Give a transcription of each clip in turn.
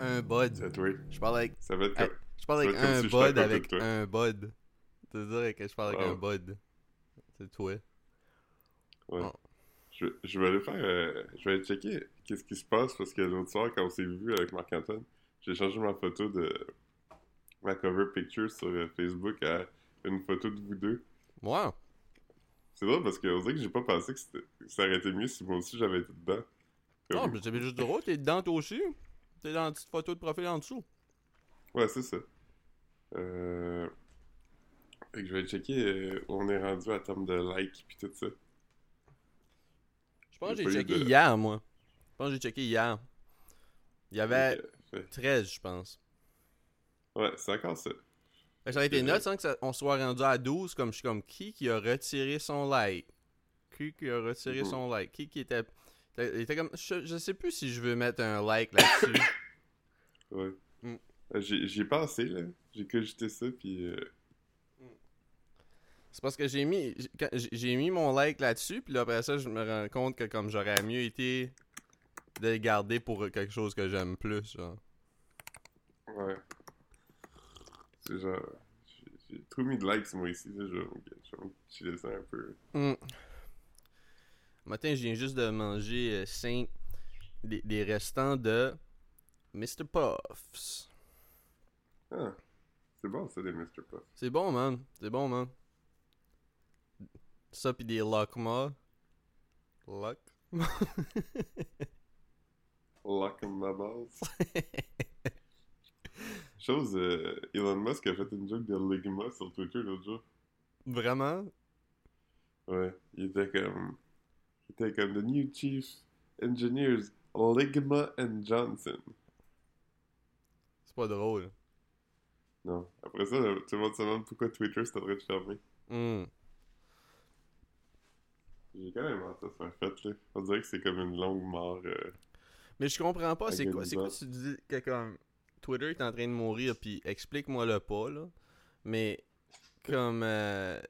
Un bud. C'est toi. Je parle avec, Ça va être Hey, comme... je parle avec un de avec un bud. C'est-à-dire que je parle avec Wow. un bud. C'est toi. Ouais. Oh. Je, je vais aller faire... euh, je vais aller checker qu'est-ce qui se passe parce que l'autre soir, quand on s'est vu avec Marc-Antoine, j'ai changé ma photo de... Ma cover picture sur euh, Facebook à une photo de vous deux. Moi? C'est drôle parce qu'on dirait que j'ai pas pensé que ça aurait été mieux si moi aussi j'avais été dedans. Non, mais c'est juste drôle. T'es dedans toi aussi. T'es dans la petite photo de profil en dessous. Ouais, c'est ça. Euh... Fait que je vais checker euh, où on est rendu en termes de likes pis tout ça. Je pense que J'ai checké de- hier, moi. Je pense que j'ai checké hier. Il y avait Fait que, fait- 13, je pense. Ouais, c'est encore ça. Fait que ça aurait été vrai. sans que ça- on soit rendu à 12. Comme je suis comme qui qui a retiré son like? Qui qui a retiré Mhm. son like? Qui qui était. Il était comme, je, je sais plus si je veux mettre un like là-dessus. Ouais. Mm. Euh, J'ai pensé, là. J'ai cogité ça, puis... euh, C'est parce que j'ai mis j'ai- mis mon like là-dessus, puis là, après ça, je me rends compte que comme j'aurais mieux été de le garder pour quelque chose que j'aime plus. Genre. Ouais. C'est genre... j'ai- trop mis de likes, moi, ici. là. Je vais me ça un peu. Mm. Matin, je viens juste de manger 5 des, des restants de Mr. Puffs. Ah, c'est bon, ça, des Mr. Puff. C'est bon, man. C'est bon, man. Ça, pis des. Lock in my balls. Chose, euh, Elon Musk a fait une joke de Ligma sur Twitter l'autre jour. Vraiment? Ouais, il était comme... Il était comme The New Chief Engineers, Ligma and Johnson. C'est pas drôle. Non. Après ça, tout le monde se demande pourquoi Twitter s'est en train de fermer. Hmm. J'ai quand même hâte de se faire fait, là. On dirait que c'est comme une longue mort. euh, Mais je comprends pas, c'est quoi, c'est quoi tu dis que comme Twitter est en train de mourir, puis explique-moi le pas, là. Mais comme euh,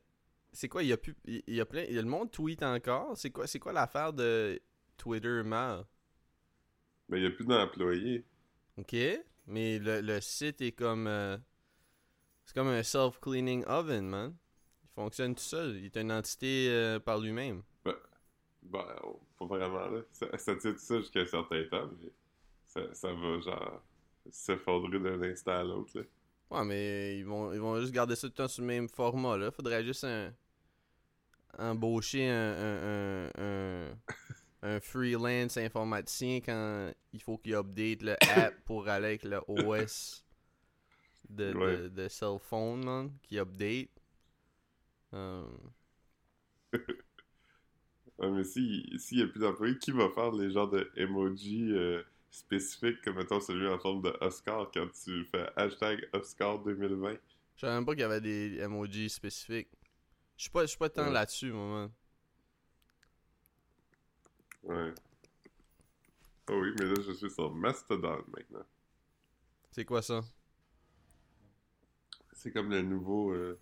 c'est quoi, il y a plus, il y a plein, il y a le monde tweet encore. C'est quoi, c'est quoi l'affaire de Twitter meurt? Ben, il n'y a plus d'employés. Ok, mais le, le site est comme, euh, c'est comme un self-cleaning oven, man. Il fonctionne tout seul. Il est une entité euh, par lui-même. Ben, oh, pas vraiment, là. Ça, ça tient tout ça jusqu'à un certain temps, mais ça, ça va, genre, s'effondrer d'un instant à l'autre, là. Ouais, mais ils vont, ils vont juste garder ça tout le temps sur le même format, là. Faudrait juste un, embaucher un, un, un, freelance informaticien quand il faut qu'il update le app pour aller avec le OS de, de, Ouais. de cell phone, man, qui update. Euh, Ouais, mais si- s'il n'y a plus d'employés, qui va faire les genres de emojis euh, spécifiques, comme mettons celui en forme de Oscar quand tu fais hashtag Oscar 2020? Je savais même pas qu'il y avait des emojis spécifiques. Je suis pas, pas tant Ouais. là-dessus, moi. Ouais. Ah oui, mais là, je suis sur Mastodon maintenant. C'est quoi ça? C'est comme le nouveau, euh,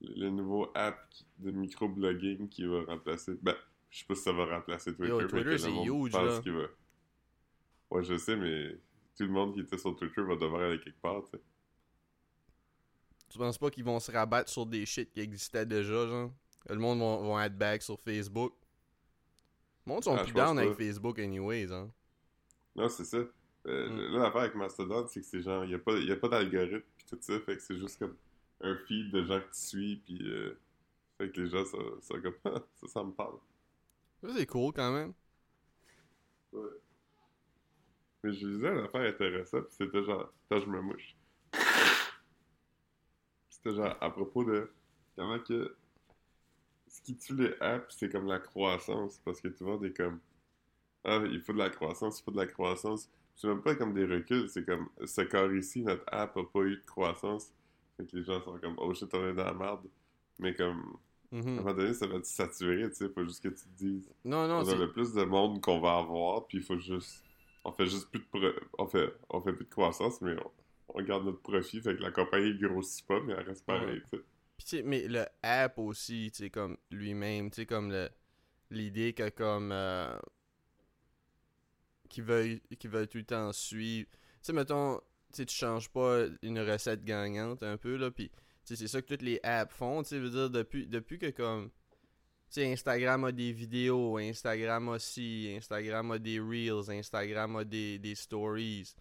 le nouveau app de microblogging qui va remplacer. Ben, je sais pas si ça va remplacer Twitter. Yo, Twitter, c'est huge, pense là. qu'il va. Ouais, je sais, mais tout le monde qui était sur Twitter va devoir aller quelque part, tu sais. Tu penses pas qu'ils vont se rabattre sur des shit qui existaient déjà, genre? Le monde vont, vont être back sur Facebook. Le monde sont Ah, plus down avec. Facebook anyways, hein. Non, c'est ça. Euh, Mm. Là, l'affaire avec Mastodon, c'est que c'est genre, il n'y a pas, y a pas d'algorithme pis tout ça, fait que c'est juste comme un feed de gens que tu suis, pis euh, fait que les gens comme, Ah, ça, ça me parle. Ça, c'est cool quand même. Ouais. Mais je lisais une affaire intéressante, pis c'était genre, attends, je me mouche. C'était genre à propos de comment que ce qui tue les apps, c'est comme la croissance, parce que tout le monde est comme, ah, il faut de la croissance, il faut de la croissance. C'est même pas comme des reculs, c'est comme, ce corps ici, notre app a pas eu de croissance. Fait que les gens sont comme, oh shit, on est dans la merde. Mais comme, à un Mhm. moment donné, ça va te saturer, tu sais, faut juste que tu te dises. Non, non, On a c'est... le plus de monde qu'on va avoir, puis il faut juste. On fait juste plus de. pro- On, fait... on fait plus de croissance, mais on... on garde notre profit, fait que la compagnie grossit pas, mais elle reste pareille, tu sais, mais le app aussi, tu sais, comme lui-même, tu sais, comme le... L'idée que comme... euh, qui veulent, qui veulent tout le temps suivre. Tu sais, mettons, tu tu changes pas une recette gagnante un peu, là, puis c'est ça que toutes les apps font, tu sais, veut dire, depuis, depuis que comme, sais, Instagram a des vidéos, Instagram a ci, Instagram a des Reels, Instagram a des, des Stories.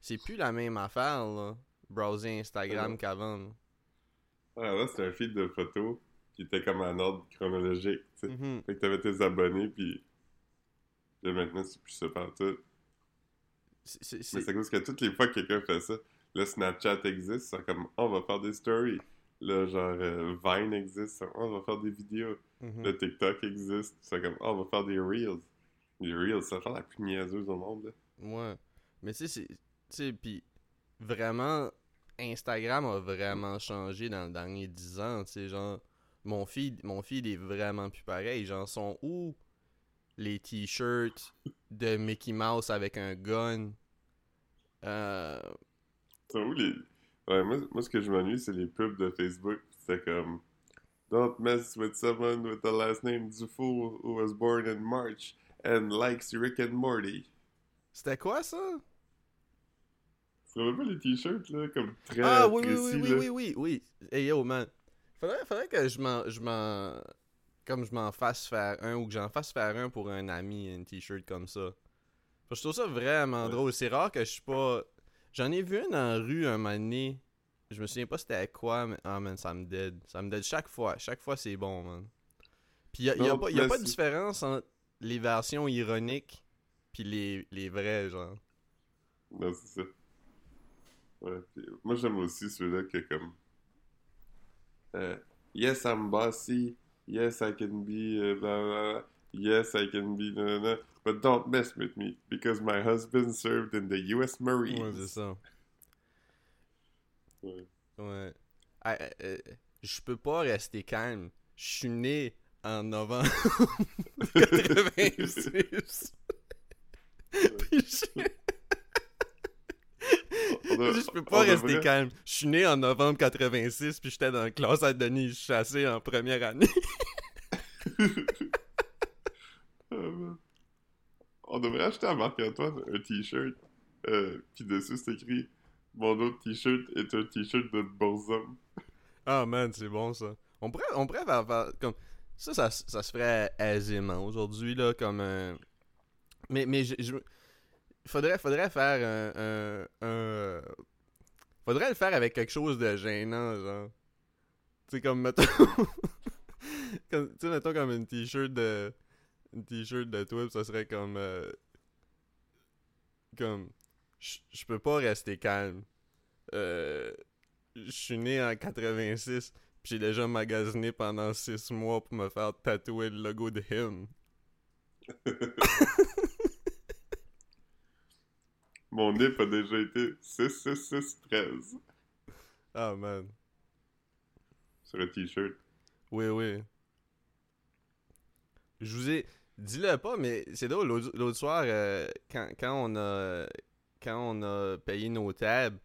C'est plus la même affaire, là, browser Instagram Ouais. qu'avant. Ah, là, c'était un feed de photos qui était comme en ordre chronologique, tu sais. Mhm. Fait que t'avais tes abonnés, puis là, maintenant, c'est plus ça partout. Mais c'est- cause que toutes les fois que quelqu'un fait ça, le Snapchat existe, c'est comme, on va faire des stories. Là, genre, euh, Vine existe, c'est, on va faire des vidéos. Mhm. Le TikTok existe, c'est comme, on va faire des Reels. Les Reels, c'est l'affaire la plus niaiseuse au monde, là. Ouais. Mais tu sais, c'est. Pis vraiment, Instagram a vraiment changé dans les derniers 10 ans. Tu sais, genre, mon feed, mon feed est vraiment plus pareil. Genre, sont où les t-shirts de Mickey Mouse avec un gun? Euh. C'est où les... Ouais, moi, moi, ce que je m'ennuie, c'est les pubs de Facebook. C'est comme... Don't mess with someone with the last name Dufour who was born in March and likes Rick and Morty. C'était quoi ça? C'est vraiment pas les t-shirts, là, comme très Ah oui, oui, précis, oui, oui, là. oui, oui, oui. Hey yo, man. Faudrait, faudrait que je m'en. Je m'en. Comme je m'en fasse faire un ou que j'en fasse faire un pour un ami, un t-shirt comme ça. Je trouve ça vraiment Ouais. drôle. C'est rare que je suis pas. J'en ai vu un en rue un moment donné. Je me souviens pas c'était quoi, mais. Ah man, ça me dead. Ça me dead chaque fois. Chaque fois c'est bon, man. Puis y a, y a pas, y a mais pas de différence entre les versions ironiques puis les, les vrais, genre. Non, c'est ça. Ouais, puis moi j'aime aussi ceux-là que comme... euh, yes, I'm bossy. Yes, I can be... euh, blah, blah, blah. Yes, I can be... nanana, But don't mess with me, because my husband served in the U.S. Marines. Ouais, c'est ça. Ouais. Ouais. Ah, euh, euh, je peux pas rester calme. Je suis né en novembre 86. Puis je... A- je peux pas rester devrait- calme. Je suis né en novembre 86 puis j'étais dans la classe à Denis chassé en première année. Ah. On devrait acheter à Marc-Antoine un t-shirt. Euh, puis dessus c'est écrit Mon autre t-shirt est un t-shirt de Burzum. Ah man, c'est bon ça. On pourrait, on pourrait faire, comme ça, ça, ça se ferait aisément aujourd'hui là, comme un. Mais mais je, je- faudrait faudrait faire un, un, faudrait le faire avec quelque chose de gênant genre. Tu sais comme mettons, comme, tu mettons comme une t-shirt de une t-shirt de toi, ça serait comme euh, comme je je peux pas rester calme. Euh, je suis né en 86, puis j'ai déjà magasiné pendant 6 mois pour me faire tatouer le logo de Him. Mon nip a déjà été 66613 Ah man. sur un t-shirt. Oui, oui. Je vous ai. Dis-le pas, mais c'est drôle, l'autre l'autre soir, euh, quand, quand on a quand on a payé nos tables,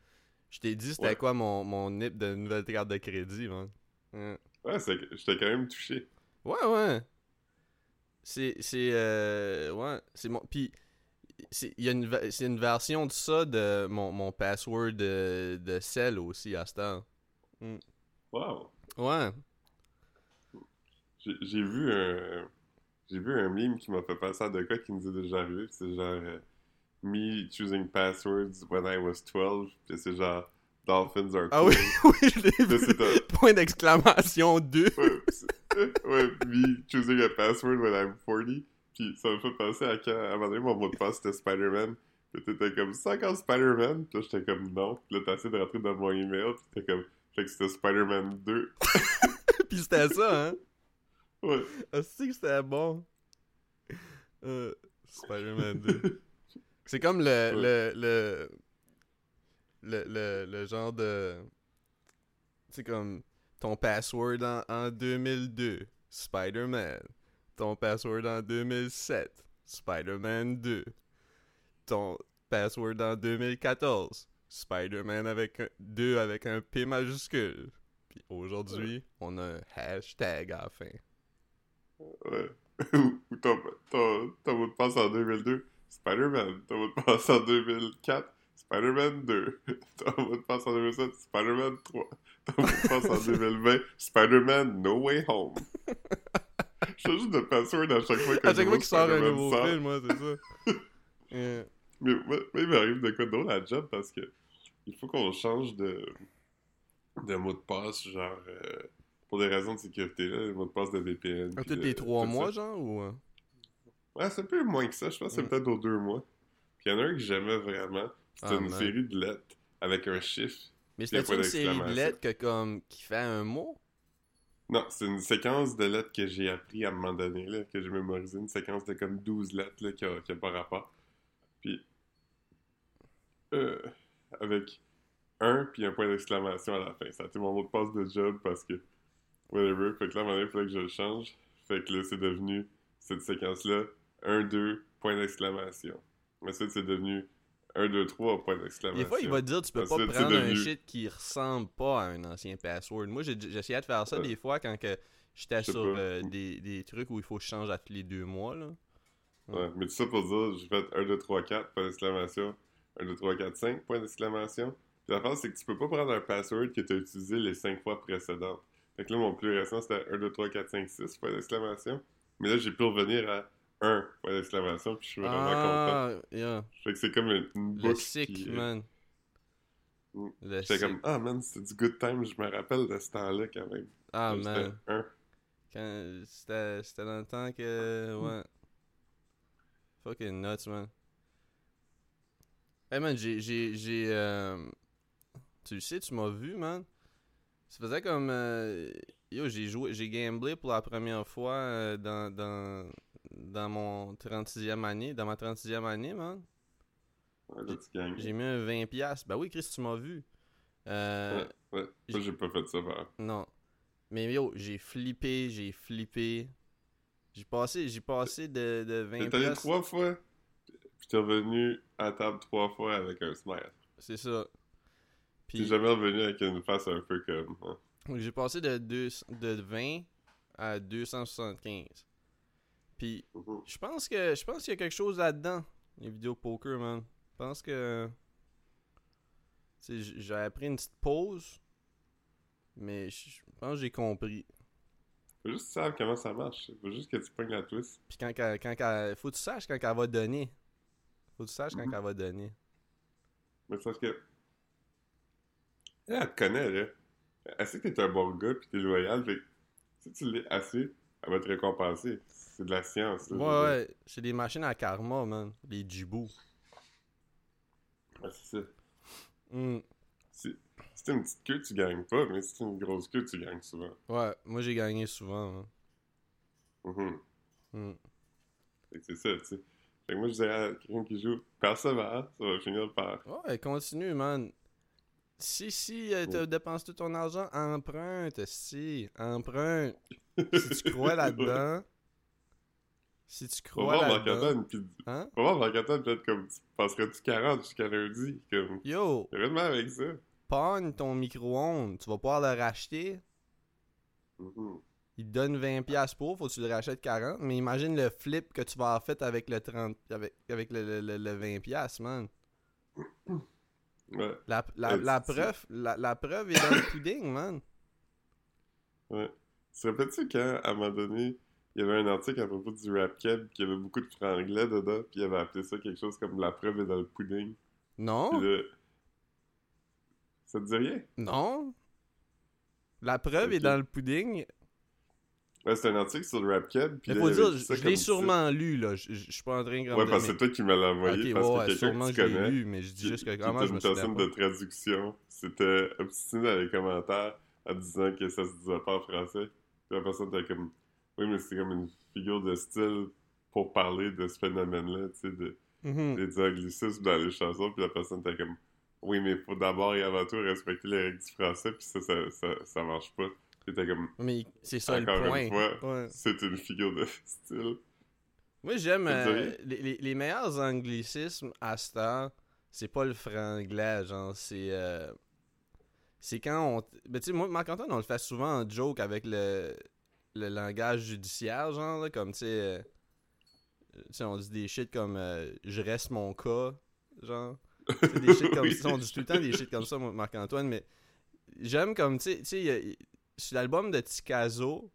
je t'ai dit c'était Ouais. quoi mon, mon nip de nouvelle carte de crédit, man. Ouais. J'étais quand même touché. Ouais, ouais. C'est. C'est. Euh, ouais. C'est mon. Puis. C'est il y a une, une version de ça de mon, mon password de, de sel aussi à ce temps. Wow. Ouais. J'ai vu un. J'ai vu un meme qui m'a fait penser à de quoi qui nous est déjà arrivé. C'est genre. euh, me choosing passwords when I was 12. Puis c'est genre. Dolphins are cool. Ah oui, oui, je l'ai Ça, vu. un- Point d'exclamation 2. Ouais, me choosing a password when I'm 40. Puis ça me fait penser à quand, à un moment donné, mon mot de passe c'était Spider-Man. Puis t'étais comme, c'est encore Spider-Man? Puis là, j'étais comme, non. Puis là, t'as essayé de rentrer dans mon email. Puis t'étais comme, fait que c'était Spider-Man 2. Puis c'était ça, hein? Ouais. Ah, c'est que c'était bon. Euh, Spider-Man 2. C'est comme le, le, le, le, le, le genre de... C'est comme ton password en, en 2002, Spider-Man. Ton password en 2007, Spider-Man 2. Ton password en 2014, Spider-Man avec un, 2 avec un P majuscule. Puis aujourd'hui, on a un hashtag à la fin. Ouais. Ou ton, ton, ton mot de passe en 2002, Spider-Man. Ton mot de passe en 2004, Spider-Man 2. Ton mot de passe en 2007, Spider-Man 3. Ton mot de passe en 2020, Spider-Man No Way Home. Je fais juste de password à chaque fois que À chaque fois qu'il sort un nouveau sort. film, moi, c'est ça. Yeah. Mais moi, moi, il m'arrive de quoi drôle à job parce que il faut qu'on change de, de mot de passe, genre, euh, pour des raisons de sécurité, là, le mot de passe de VPN. Tous de- les trois mois, ça. genre, ou... Ouais, c'est un peu moins que ça, je pense que c'est Mm. peut-être aux deux mois. Puis il y en a un que j'aimais vraiment, c'était Ah, une man. série de lettres avec un chiffre. Mais c'était une série de lettres que, comme, qui fait un mot? Non, c'est une séquence de lettres que j'ai appris à un moment donné, là, que j'ai mémorisé, une séquence de comme 12 lettres là, qui, a, qui a pas rapport. Puis, euh, avec un puis un point d'exclamation à la fin. Ça a été mon mot de passe de job parce que, whatever, fait que là, à un moment donné, il fallait que je le change. Fait que là, c'est devenu cette séquence-là, 1, 2, point d'exclamation. Ensuite, c'est devenu 1, 2, 3, point d'exclamation. Des fois, il va te dire tu peux pas Ensuite, prendre un shit qui ressemble pas à un ancien password. Moi, j'ai j'essayais de faire ça Ouais. des fois quand que j'étais sur euh, des, des trucs où il faut que je change à tous les deux mois. Là. Ouais, mais tout ça pour dire, j'ai fait 1, 2, 3, 4, point d'exclamation. 1, 2, 3, 4, 5, point d'exclamation. Puis la phrase, c'est que tu peux pas prendre un password que tu as utilisé les 5 fois précédentes. Fait que là, mon plus récent, c'était 1, 2, 3, 4, 5, 6, point d'exclamation. Mais là, j'ai pu revenir à 1, point d'exclamation, puis je suis vraiment content. Ah, yeah. Fait que c'est comme une, une Le boucle sick, qui... man. Le J'étais comme, ah man, c'était du good time, je me rappelle de ce temps-là quand même. Ah, man. 1. Quand- C'était c'était dans le temps que. Ouais. Fucking nuts, man. Hey, man, j'ai. j'ai, j'ai euh, Tu le sais, tu m'as vu, man. Ça faisait comme. euh, Yo, j'ai joué. J'ai gamblé pour la première fois euh, dans, dans. Dans mon 36e année. Dans ma 36e année, man. Ouais. J'ai mis un 20$. Ben oui, Chris, tu m'as vu. Euh, Ouais, ouais. Moi, j'ai pas fait ça, par Non. Mais yo, j'ai flippé, j'ai flippé. J'ai passé, j'ai passé de, de 20 T'es allé trois fois, puis t'es revenu à table trois fois avec un smile. C'est ça. T'es Puis jamais revenu avec une face un peu comme. hein. j'ai passé de, deux, de 20 à 275. Puis Mhm. je pense que je pense qu'il y a quelque chose là-dedans, les vidéos poker, man. Je pense que j'avais pris une petite pause, mais je pense que j'ai compris. Faut juste que tu saches comment ça marche. Faut juste que tu pognes la twist. Puis quand, quand, faut que tu saches quand elle va donner. Faut que tu saches quand Mhm. elle va donner. Mais parce que. Elle, elle te connaît, là. Elle sait que t'es un bon gars, puis t'es loyal. Fait que si tu l'es assez, elle va te récompenser. C'est de la science, là. Ouais, ouais, c'est des machines à karma, man. Les jibous. Ouais, c'est ça. Hmm. Si, t'as une petite queue, tu gagnes pas, mais si t'as une grosse queue, tu gagnes souvent. Ouais, moi j'ai gagné souvent, man. Mhm. Hmm. Fait que c'est ça, tu sais. Fait que moi, je dirais à quelqu'un qui joue, persévère, ça va finir par. Ouais, continue, man. Si, si, euh, t'as Ouais. dépensé tout ton argent, emprunte, si, emprunte. Si tu crois là-dedans, si tu crois là-dedans, hein? on va voir peut-être comme, tu passerais-tu 40 jusqu'à lundi? Comme, Yo, mal avec ça. pogne ton micro-ondes, tu vas pouvoir le racheter. Mhm. Il te donne 20$ pour, faut que tu le rachètes 40$. Mais imagine le flip que tu vas avoir fait avec le 30$, avec, avec le, le, le- le 20$, man. Ouais, La, la, c'est- preuve, la, la preuve est dans le pudding, man. ouais. Tu te rappelles-tu quand, à un moment donné, il y avait un article à propos du rap keb, qui avait beaucoup de franglais dedans, puis il avait appelé ça quelque chose comme la preuve est dans le pudding? Non, ça te dit rien? non. La preuve est dans le pudding. Ouais, c'est un article sur le rap keb, puis Mais là, faut il dire, je l'ai sûrement lu, là. Je suis pas en train de Ouais, parce que c'est toi qui me l'as envoyé, parce que sûrement que je l'ai lu, mais je dis juste que comment je me une souviens personne de traduction, c'était obstiné dans les commentaires en disant que ça se disait pas en français. Puis la personne était comme, oui, mais c'est comme une figure de style pour parler de ce phénomène-là, tu sais, de, Mhm. des anglicismes dans les chansons. Puis la personne était comme, oui, mais faut d'abord et avant tout respecter les règles du français, puis ça, ça, ça, ça marche pas. T'es comme, Mais c'est ça le point. c'est une figure de style. Moi, j'aime euh, les, les- les meilleurs anglicismes à ce temps, c'est pas le franglais, genre, c'est. euh, c'est quand on. Ben, tu sais, moi, Marc-Antoine, on le fait souvent en joke avec le, le langage judiciaire, genre, là, comme, tu sais. euh, on dit des shit comme euh, je reste mon cas, genre. Des shit comme Oui. ça, on dit tout le temps des shit comme ça, Marc-Antoine, mais j'aime comme, tu sais- sur l'album de Tikazo,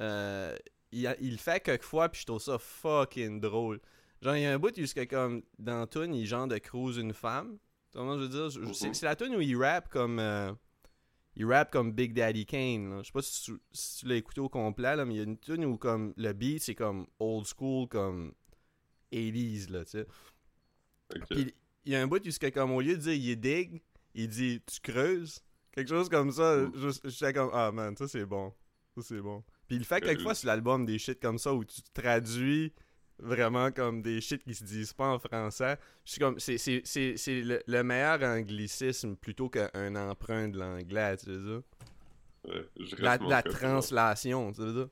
euh, il, a- il le fait quelquefois, puis je trouve ça fucking drôle. Genre, il y a un bout est comme, dans tune, il genre de cruise une femme. Tu vois, je veux dire, c'est Mhm. c'est la tune où il rappe comme... euh, il rappe comme Big Daddy Kane. là. Je sais pas si tu, si tu l'as écouté au complet, là, mais il y a une tune où comme le beat c'est comme old school, comme 80s, là, tu sais. Puis il y a un bout où c'est comme au lieu de dire il dig, il dit tu creuses. Quelque chose comme ça. Mm. Je J'étais comme ah man, ça c'est bon. Ça c'est bon. Puis il fait Euh, quelquefois sur l'album des shit comme ça où tu traduis vraiment comme des shit qui se disent pas en français. Je suis comme c'est le, le meilleur anglicisme plutôt qu'un emprunt de l'anglais, tu veux dire. Ouais, je La, la translation, tu veux dire.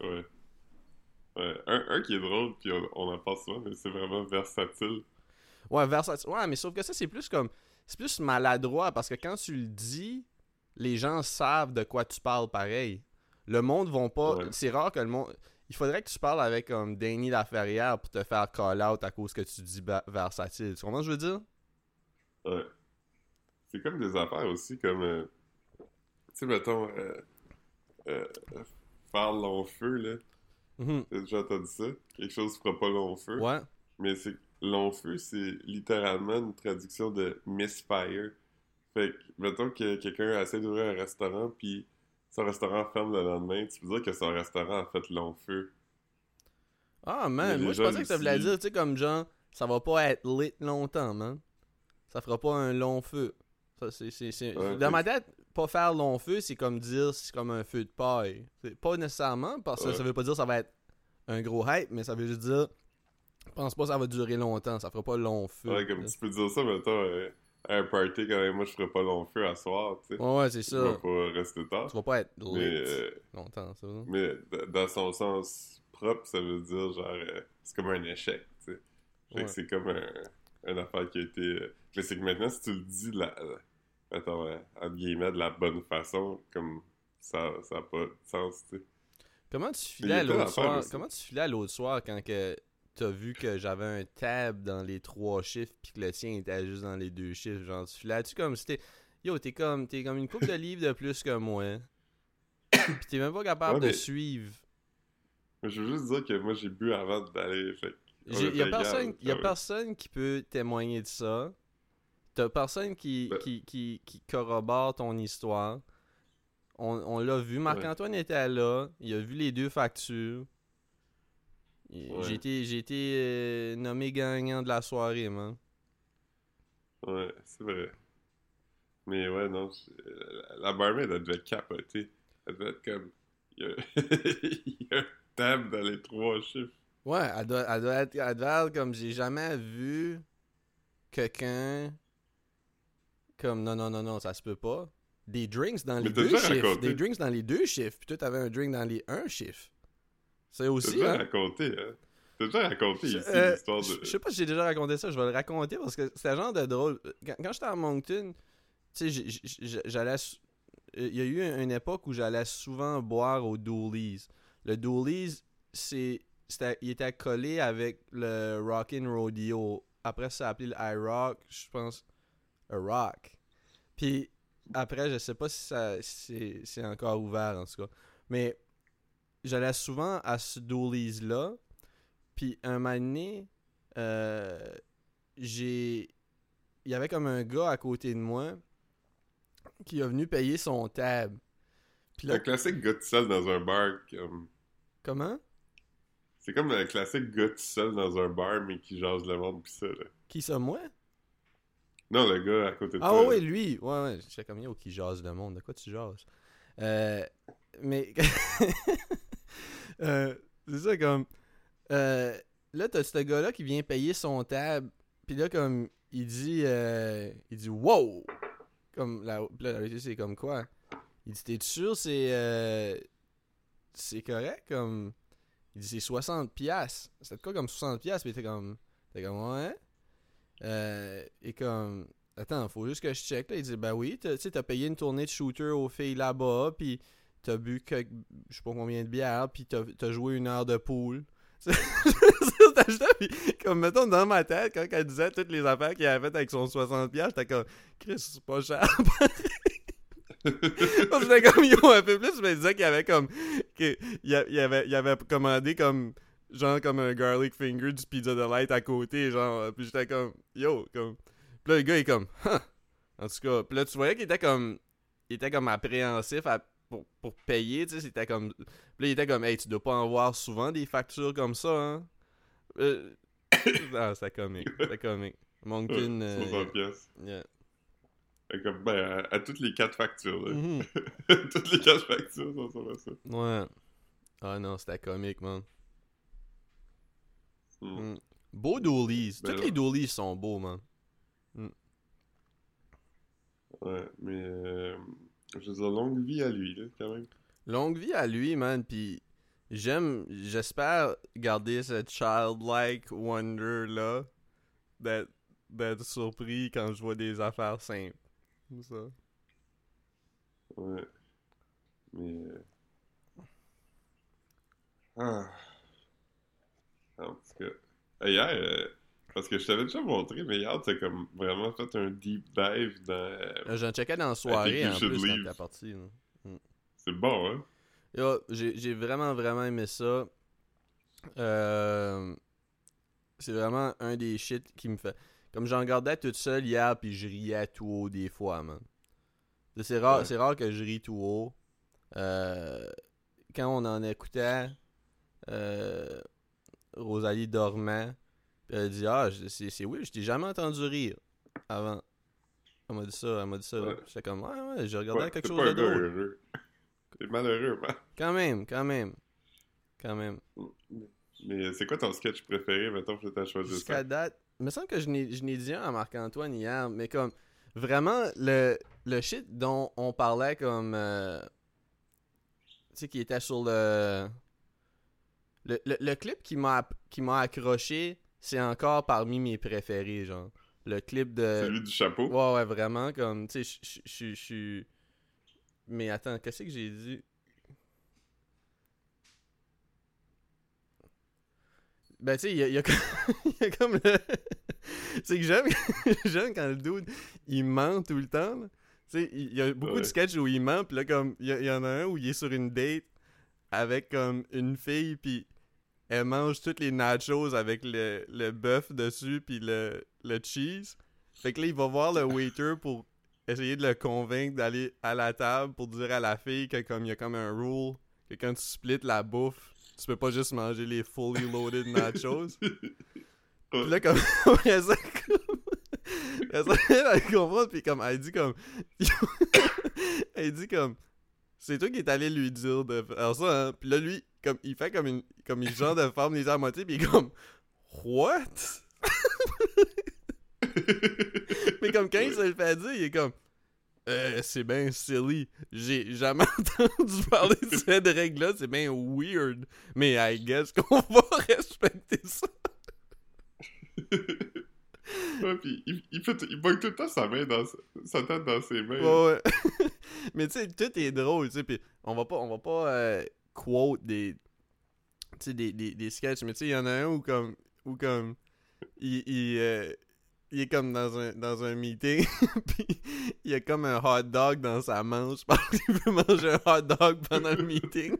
Ouais. Ouais. Un, un qui est drôle, puis on, on en parle souvent, mais c'est vraiment versatile. Ouais, versatile. Ouais, mais sauf que ça, c'est plus comme. C'est plus maladroit parce que quand tu le dis, les gens savent de quoi tu parles pareil. Le monde vont pas. Ouais. C'est rare que le monde. Il faudrait que tu parles avec comme Danny Laferrière pour te faire call out à cause que tu dis versatile. Tu comprends ce que je veux dire? Ouais. C'est comme des affaires aussi, comme. euh, tu sais, mettons. Euh, euh, faire long feu, là. Mhm. T'as déjà entendu ça? Quelque chose fera pas long feu. Ouais. Mais c'est long feu, c'est littéralement une traduction de misfire. Fait que, mettons que quelqu'un essaie d'ouvrir un restaurant, puis son restaurant ferme le lendemain, tu peux dire que son restaurant a fait long feu. Ah, man. Moi, je pensais que ça voulait dire, tu sais, comme genre, ça va pas être lit longtemps, man. Ça fera pas un long feu. Ça, c'est, c'est, c'est- Ouais, Dans ma tête, pas faire long feu, c'est comme dire c'est comme un feu de paille. C'est pas nécessairement, parce que Ouais. ça veut pas dire que ça va être un gros hype, mais ça veut juste dire je pense pas que ça va durer longtemps, ça fera pas long feu. Ouais, comme là. tu peux dire ça, mettons, euh, à un party, quand même, moi je ferais pas long feu à soir, tu sais. Ouais, ouais, c'est Je vais ça. pas rester tard. Tu vas pas être lit Mais, euh, longtemps, ça. mais dans son sens propre, ça veut dire genre, euh, c'est comme un échec, tu sais. Fait Ouais. que c'est comme un, une affaire qui a été. euh, Mais c'est que maintenant, si tu le dis, de la, euh, attends, euh, entre guillemets, de la bonne façon, comme ça, ça a pas de sens, tu sais. Comment tu Mais filais à l'autre soir aussi. Comment tu filais à l'autre soir quand que t'as vu que j'avais un tab dans les trois chiffres puis que le tien était juste dans les deux chiffres Genre tu filais-tu comme si t'es Yo, t'es comme t'es comme une coupe de livres de plus que moi. Puis t'es même pas capable Ouais, de suivre. Mais je veux juste dire que moi, j'ai bu avant d'aller. Était y a personne, y a personne qui peut témoigner de ça. T'as personne qui, Ben- qui, qui, qui corrobore ton histoire. On, on l'a vu, Marc-Antoine était là, il a vu les deux factures. Ouais. J'ai été, j'ai été euh, nommé gagnant de la soirée, man. Ouais, c'est vrai. Mais ouais, non, je- la- la barmaid, elle devait capoter. Elle devait être comme. Il y a, il y a un tab dans les trois chiffres. Ouais, elle doit, elle doit être, elle doit être comme j'ai jamais vu quelqu'un comme non, non, non, non, ça se peut pas. Des drinks dans Mais les deux chiffres. raconté. Des drinks dans les deux chiffres. Puis toi, t'avais un drink dans les un chiffre. C'est T'as aussi, déjà hein. raconté, hein? T'as déjà raconté Je- ici euh, l'histoire de. je sais pas si j'ai déjà raconté ça, je vais le raconter parce que c'est un genre de drôle. Quand, quand j'étais à Moncton, tu sais, j'allais. sou- Il y a eu une époque où j'allais souvent boire au Doolies. Le Doolies, c'est. Il était collé avec le Rockin' Rodeo. Après, ça s'appelait le iRock, je pense. A Rock. Puis après, je sais pas si ça c'est encore ouvert en tout cas. Mais j'allais souvent à ce Doolies-là. Puis un moment donné, euh, j'ai. Il y avait comme un gars à côté de moi qui est venu payer son tab. Puis là, un classique gars tout seul dans un bar. Comme... comment? C'est comme un classique gars tout seul dans un bar, mais qui jase le monde pis ça, là. Qui ça, moi? Non, le gars à côté de Ah toi. ouais, là. lui. Ouais, ouais. J'étais comme yo qui jase le monde? De quoi tu jases? Euh, Mais. Euh, c'est ça, comme. euh, là, t'as ce gars-là qui vient payer son tab. Puis là, comme. Il dit. euh, il dit wow Comme. La, là, la vérité, c'est comme quoi? Il dit T'es sûr, c'est. euh, c'est correct? Comme. Il dit C'est 60$. piastres. C'est quoi comme 60$? piastres? Puis t'es comme. T'es comme Ouais. Euh, et comme. Attends, faut juste que je check. Là. Il dit Ben oui, tu sais, t'as payé une tournée de shooter aux filles là-bas. Puis t'as bu quelques, je sais pas combien de bières. Puis t'as as joué une heure de puis comme, mettons, dans ma tête, quand elle disait toutes les affaires qu'il avait faites avec son 60$, j'étais comme, Chris, c'est pas cher. j'étais comme, yo, un peu plus, mais il disait qu'il avait comme, qu'il il avait, il avait commandé comme, genre, comme un garlic finger du pizza de light à côté, genre, puis j'étais comme, yo, comme, puis là, le gars, il est comme, en tout cas, puis là, tu voyais qu'il était comme, il était comme appréhensif à pour, pour payer, tu sais, c'était comme... Puis là, il était comme, hey, tu dois pas en voir souvent des factures comme ça, hein? Euh... ah, c'était comique, c'était comique. Moncton... Euh... 60 pièces. Yeah. Comme, ben, à, à, toutes les quatre factures, là. Mm -hmm. toutes les quatre factures, ça à ça. Ouais. Ah non, c'était comique, man. Mm. Mm. Beau doolies. Ben Tous les doolies sont beaux, man. Ouais, mais... Euh... Je veux dire, longue vie à lui, là, quand même. Longue vie à lui, man, pis j'aime, j'espère garder ce childlike wonder là, d'être, d'être surpris quand je vois des affaires simples. C'est ça. Ouais. Mais... euh, Ah... En tout cas... Hier, euh, parce que je t'avais déjà montré, mais hier, t'as comme vraiment fait un deep dive dans... euh, J'en checkais dans la soirée en plus quand t'es parti. là. C'est bon, hein? Yo, j'ai vraiment, vraiment aimé ça. Euh, c'est vraiment un des shit qui me fait. Comme j'en regardais toute seule hier, puis je riais tout haut des fois, man. C'est rare, Ouais. rare que je ris tout haut. Euh, quand on en écoutait, euh, Rosalie dormait. Puis elle a dit Ah, c'est oui, je t'ai jamais entendu rire avant. Elle m'a dit ça, elle m'a dit ça. Ouais. J'étais comme Ouais, ouais, j'ai regardé Ouais, quelque chose de drôle. T'es malheureux, man. Quand même, quand même. Quand même. Mais c'est quoi ton sketch préféré, mettons, que t'as choisi Jusqu'à ça? date, il me semble que je n'ai je n'ai dit un à Marc-Antoine hier, mais comme vraiment le, le shit dont on parlait comme euh, tu sais qui était sur le le, le, le clip qui m'a qui m'a accroché, c'est encore parmi mes préférés genre. Le clip de Celui du chapeau? Ouais ouais, vraiment comme tu sais je- suis mais attends, qu'est-ce que j'ai dit? Ben, tu sais, il y a, y a comme, il y a comme le. c'est que j'aime, j'aime quand le dude, il ment tout le temps. là. Tu sais, il y a beaucoup de sketchs où il ment, puis là, comme, il y, y en a un où il est sur une date avec, comme, une fille, puis elle mange toutes les nachos avec le, le bœuf dessus, puis le, le cheese. Fait que là, il va voir le waiter pour essayer de le convaincre d'aller à la table pour dire à la fille que, comme, il y a comme un rule, que quand tu splits la bouffe, tu peux pas juste manger les fully loaded nachos. Puis là, comme, ça, elle, elle comprend, puis comme, elle dit comme, elle dit comme, c'est toi qui est allé lui dire de faire ça, hein. Puis là, lui, comme, il fait comme une, comme une genre de forme les yeux à moitié, puis il est comme, what? Mais comme quand il se le fait dire, il est comme, euh, c'est bien silly. J'ai jamais entendu parler de cette règle-là, c'est bien weird. Mais I guess qu'on va respecter ça. Ouais, il, il, fait, il pogne tout le temps sa main dans sa, sa tête dans ses mains. Ouais, ouais. Mais tu sais, tout est drôle, tu sais, pis on va pas, on va pas euh, quote des, tu sais, des, des, des sketchs, mais tu sais, il y en a un où comme, où comme, il, il, euh, il est comme dans un, dans un meeting, pis il a comme un hot dog dans sa manche, parce qu'il veut manger un hot dog pendant le meeting.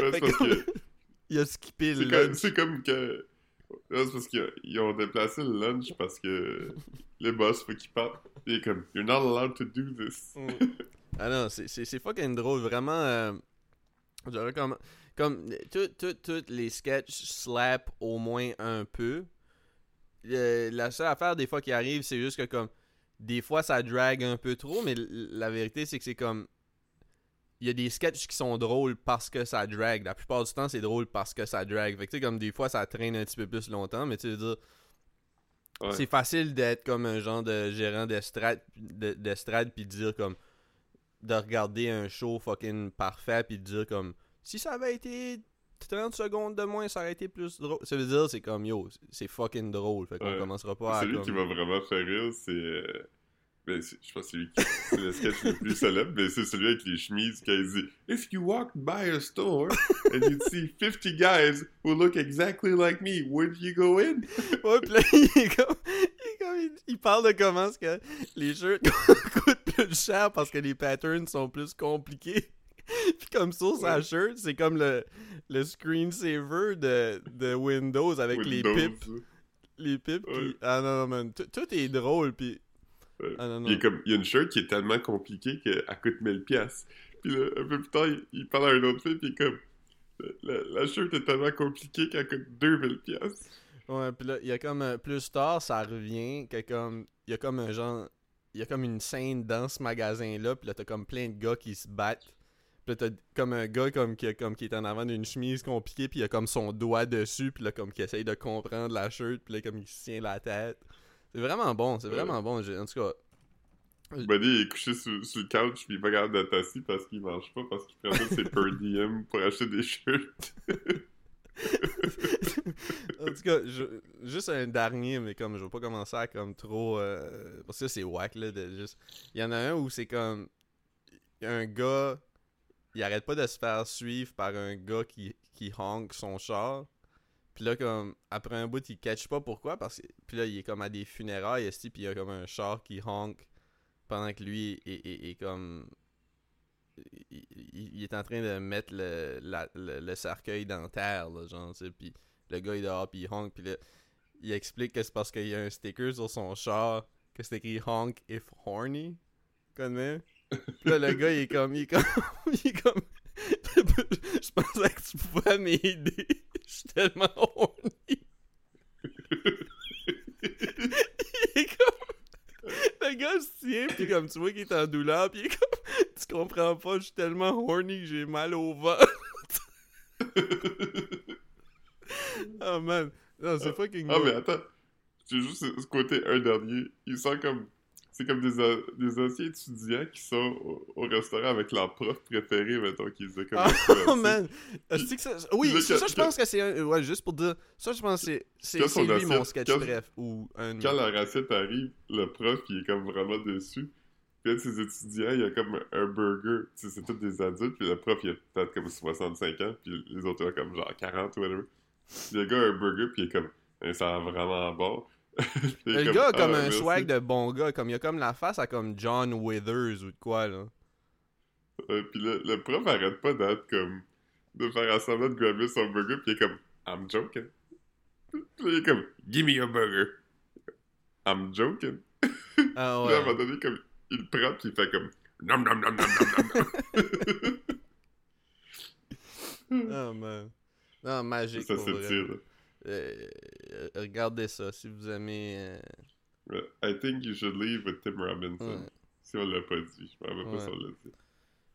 Ouais, parce comme- que Il a skippé le c'est comme que. C'est parce qu'ils ils ont déplacé le lunch parce que le boss faut qu'il parte. Il est comme, You're not allowed to do this. Ah non, c'est- c'est c'est fucking drôle, vraiment. Euh, je recommande. Comme tous tout, tout les sketchs slap au moins un peu. Euh, la seule affaire des fois qui arrive, c'est juste que comme des fois ça drag un peu trop, mais la vérité c'est que c'est comme il y a des sketchs qui sont drôles parce que ça drag. La plupart du temps, c'est drôle parce que ça drag. Fait que tu sais, comme des fois ça traîne un petit peu plus longtemps, mais tu veux dire, Ouais. c'est facile d'être comme un genre de gérant d'estrade de- d'estrade puis de dire comme de regarder un show fucking parfait puis de dire comme si ça avait été 30 secondes de moins ça aurait été plus drôle ça veut dire c'est comme yo c'est fucking drôle fait qu'on Ouais. commencera pas à Celui comme... qui m'a vraiment fait rire, c'est. C'est- je pense que c'est lui qui. C'est le sketch le plus célèbre, mais c'est celui avec les chemises quand il dit If you walked by a store and you'd see 50 guys who look exactly like me, would you go in? Ouais, pis là, il est comme. Il, comme- il- il parle de comment que les shirts coûtent plus cher parce que les patterns sont plus compliqués. Pis comme sa Ouais. shirt, c'est comme le, le screensaver de, de Windows avec les Windows, pips. Les pips, Ouais. pis. Ah non, non, man. Tout tout est drôle, pis. Ouais. Ah non, comme, il y a une shirt qui est tellement compliquée qu'elle coûte 1000 pièces. Puis là, un peu plus tard, il, il parle à un autre fille, puis comme la, la shirt est tellement compliquée qu'elle coûte 2000 pièces. Ouais, pis là, il y a comme. euh, plus tard, ça revient que comme. Il y a comme un genre. Il y a comme une scène dans ce magasin-là, pis là, t'as comme plein de gars qui se battent. Pis là, t'as comme un gars comme qui, comme, qui est en avant d'une chemise compliquée, pis il a comme son doigt dessus, pis là, comme qui essaye de comprendre la shirt, pis là, comme il se tient la tête. C'est vraiment bon, c'est vraiment bon. En tout cas, Buddy est couché sur, sur le couch, puis il est pas capable d'être assis parce qu'il mange pas, parce qu'il prend tous ses per diem pour acheter des shirts. en tout cas, je- juste un dernier, mais comme je veux pas commencer à comme trop. euh, parce que c'est whack là. De juste... Il y en a un où c'est comme. Un gars. Il arrête pas de se faire suivre par un gars qui, qui honk son char. Puis là, comme. Après un bout, il catch pas pourquoi. Parce que. Puis là, il est comme à des funérailles, esti, puis il y a comme un char qui honk pendant que lui est, est- est comme. Il, est en train de mettre le, le, le cercueil dans terre, là, genre, tu sais, puis le gars il est dehors puis il honk puis là, il explique que c'est parce qu'il y a un sticker sur son char que c'est écrit honk if horny connais puis là le gars il est comme il est comme il est comme je pensais que tu pouvais m'aider je suis tellement horny il est comme le gars se tient puis comme tu vois qu'il est en douleur puis il est comme tu comprends pas je suis tellement horny que j'ai mal au ventre oh man non c'est fucking Ah, mais attends. J'ai juste ce côté un dernier. Il sent comme. C'est comme des, des anciens étudiants qui sont au, au restaurant avec leur prof préféré, mettons, qu'ils disaient comme. Ah. Oh man! Est-ce que ça... Oui, Puis là, ça, que- je pense que c'est un. Ouais, juste pour dire. Ça, je pense que c'est. Lui mon assiette- sketch quand- bref. Ou un. Quand leur assiette arrive, le prof, il est comme vraiment déçu. Puis de ses étudiants, il a comme un burger. Tu sais, c'est tous des adultes. Puis le prof, il a peut-être comme 65 ans. Puis les autres, ils ont comme genre 40 ou whatever. Puis le gars a un burger, puis il est comme. Ça a vraiment bon. Le gars a comme Ah, un merci. swag de bon gars. Comme il a comme la face à comme John Withers ou de quoi, là. Euh, puis le, le prof arrête pas d'être comme. de faire semblant de grabber son burger, puis il est comme. I'm joking. Puis là, il est comme. Give me your burger. I'm joking. Ah Puis là, à un ouais. moment donné, comme. Il prend, puis il fait comme. Nom nom nom nom nom nom. Oh man. Non, magique. ça pour Euh, euh, regardez ça si vous aimez. euh, Ouais. I think you should leave with Tim Robinson. ouais. Si on l'a pas dit, je me rappelle pas si Ouais. on l'a dit.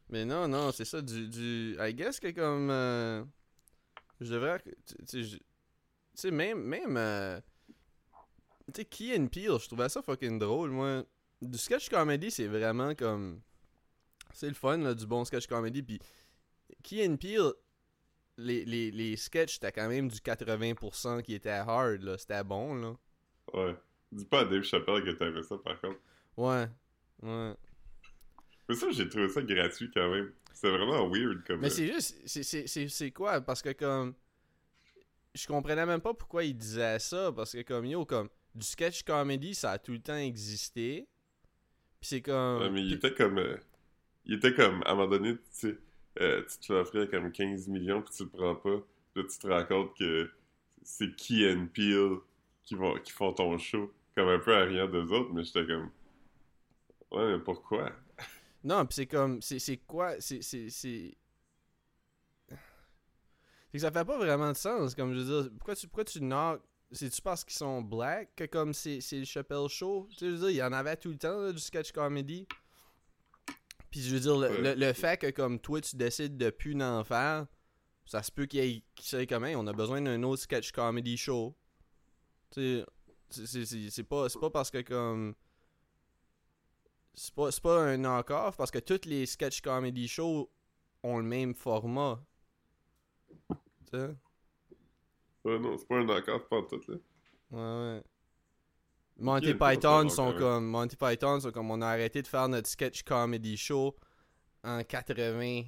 Mais non, non, c'est ça, du, du... I guess que comme... euh, je devrais... Tu sais, même... même euh, tu sais, Key and Peele, je trouvais ça fucking drôle, moi. Du sketch comedy, c'est vraiment comme... C'est le fun, là, du bon sketch comedy, puis Key and Peele, les, les, les sketchs, c'était quand même du 80% qui était hard, là. C'était bon, là. Ouais. Dis pas à Dave Chappelle que t'avais ça, par contre. Ouais. Ouais. Mais ça, j'ai trouvé ça gratuit quand même. C'est vraiment weird comme. Mais euh, c'est juste, c'est- quoi? Parce que comme, je comprenais même pas pourquoi il disait ça, parce que comme, yo, comme, du sketch comedy, ça a tout le temps existé. Puis c'est comme... Ouais, mais il était comme. euh, il était comme, à un moment donné, tu sais, euh, tu te fais comme 15 millions, puis tu le prends pas. Là, tu te rends compte que c'est Key and Peele qui, vont, qui font ton show. Comme un peu à rien d'eux autres, mais j'étais comme. Ouais, mais pourquoi? Non, puis c'est comme, c'est quoi? C'est... C'est que ça fait pas vraiment de sens, comme je veux dire, pourquoi tu, pourquoi tu knock... C'est-tu parce qu'ils sont black que comme c'est le Chappelle Show? Tu sais, je veux dire, il y en avait tout le temps, du sketch comedy. Puis je veux dire, le, Ouais. le- le fait que comme toi, tu décides de plus n'en faire, ça se peut qu'il y ait qui sait comment, on a besoin d'un autre sketch comedy show. Tu sais, c'est- pas, pas parce que comme... C'est pas, c'est pas un knock-off parce que tous les sketch comedy shows ont le même format. Tu sais? Ouais, non, c'est pas un knock-off pas tout, là. Ouais, ouais. Monty Python sont quand même. comme Monty Python sont comme on a arrêté de faire notre sketch comedy show en 80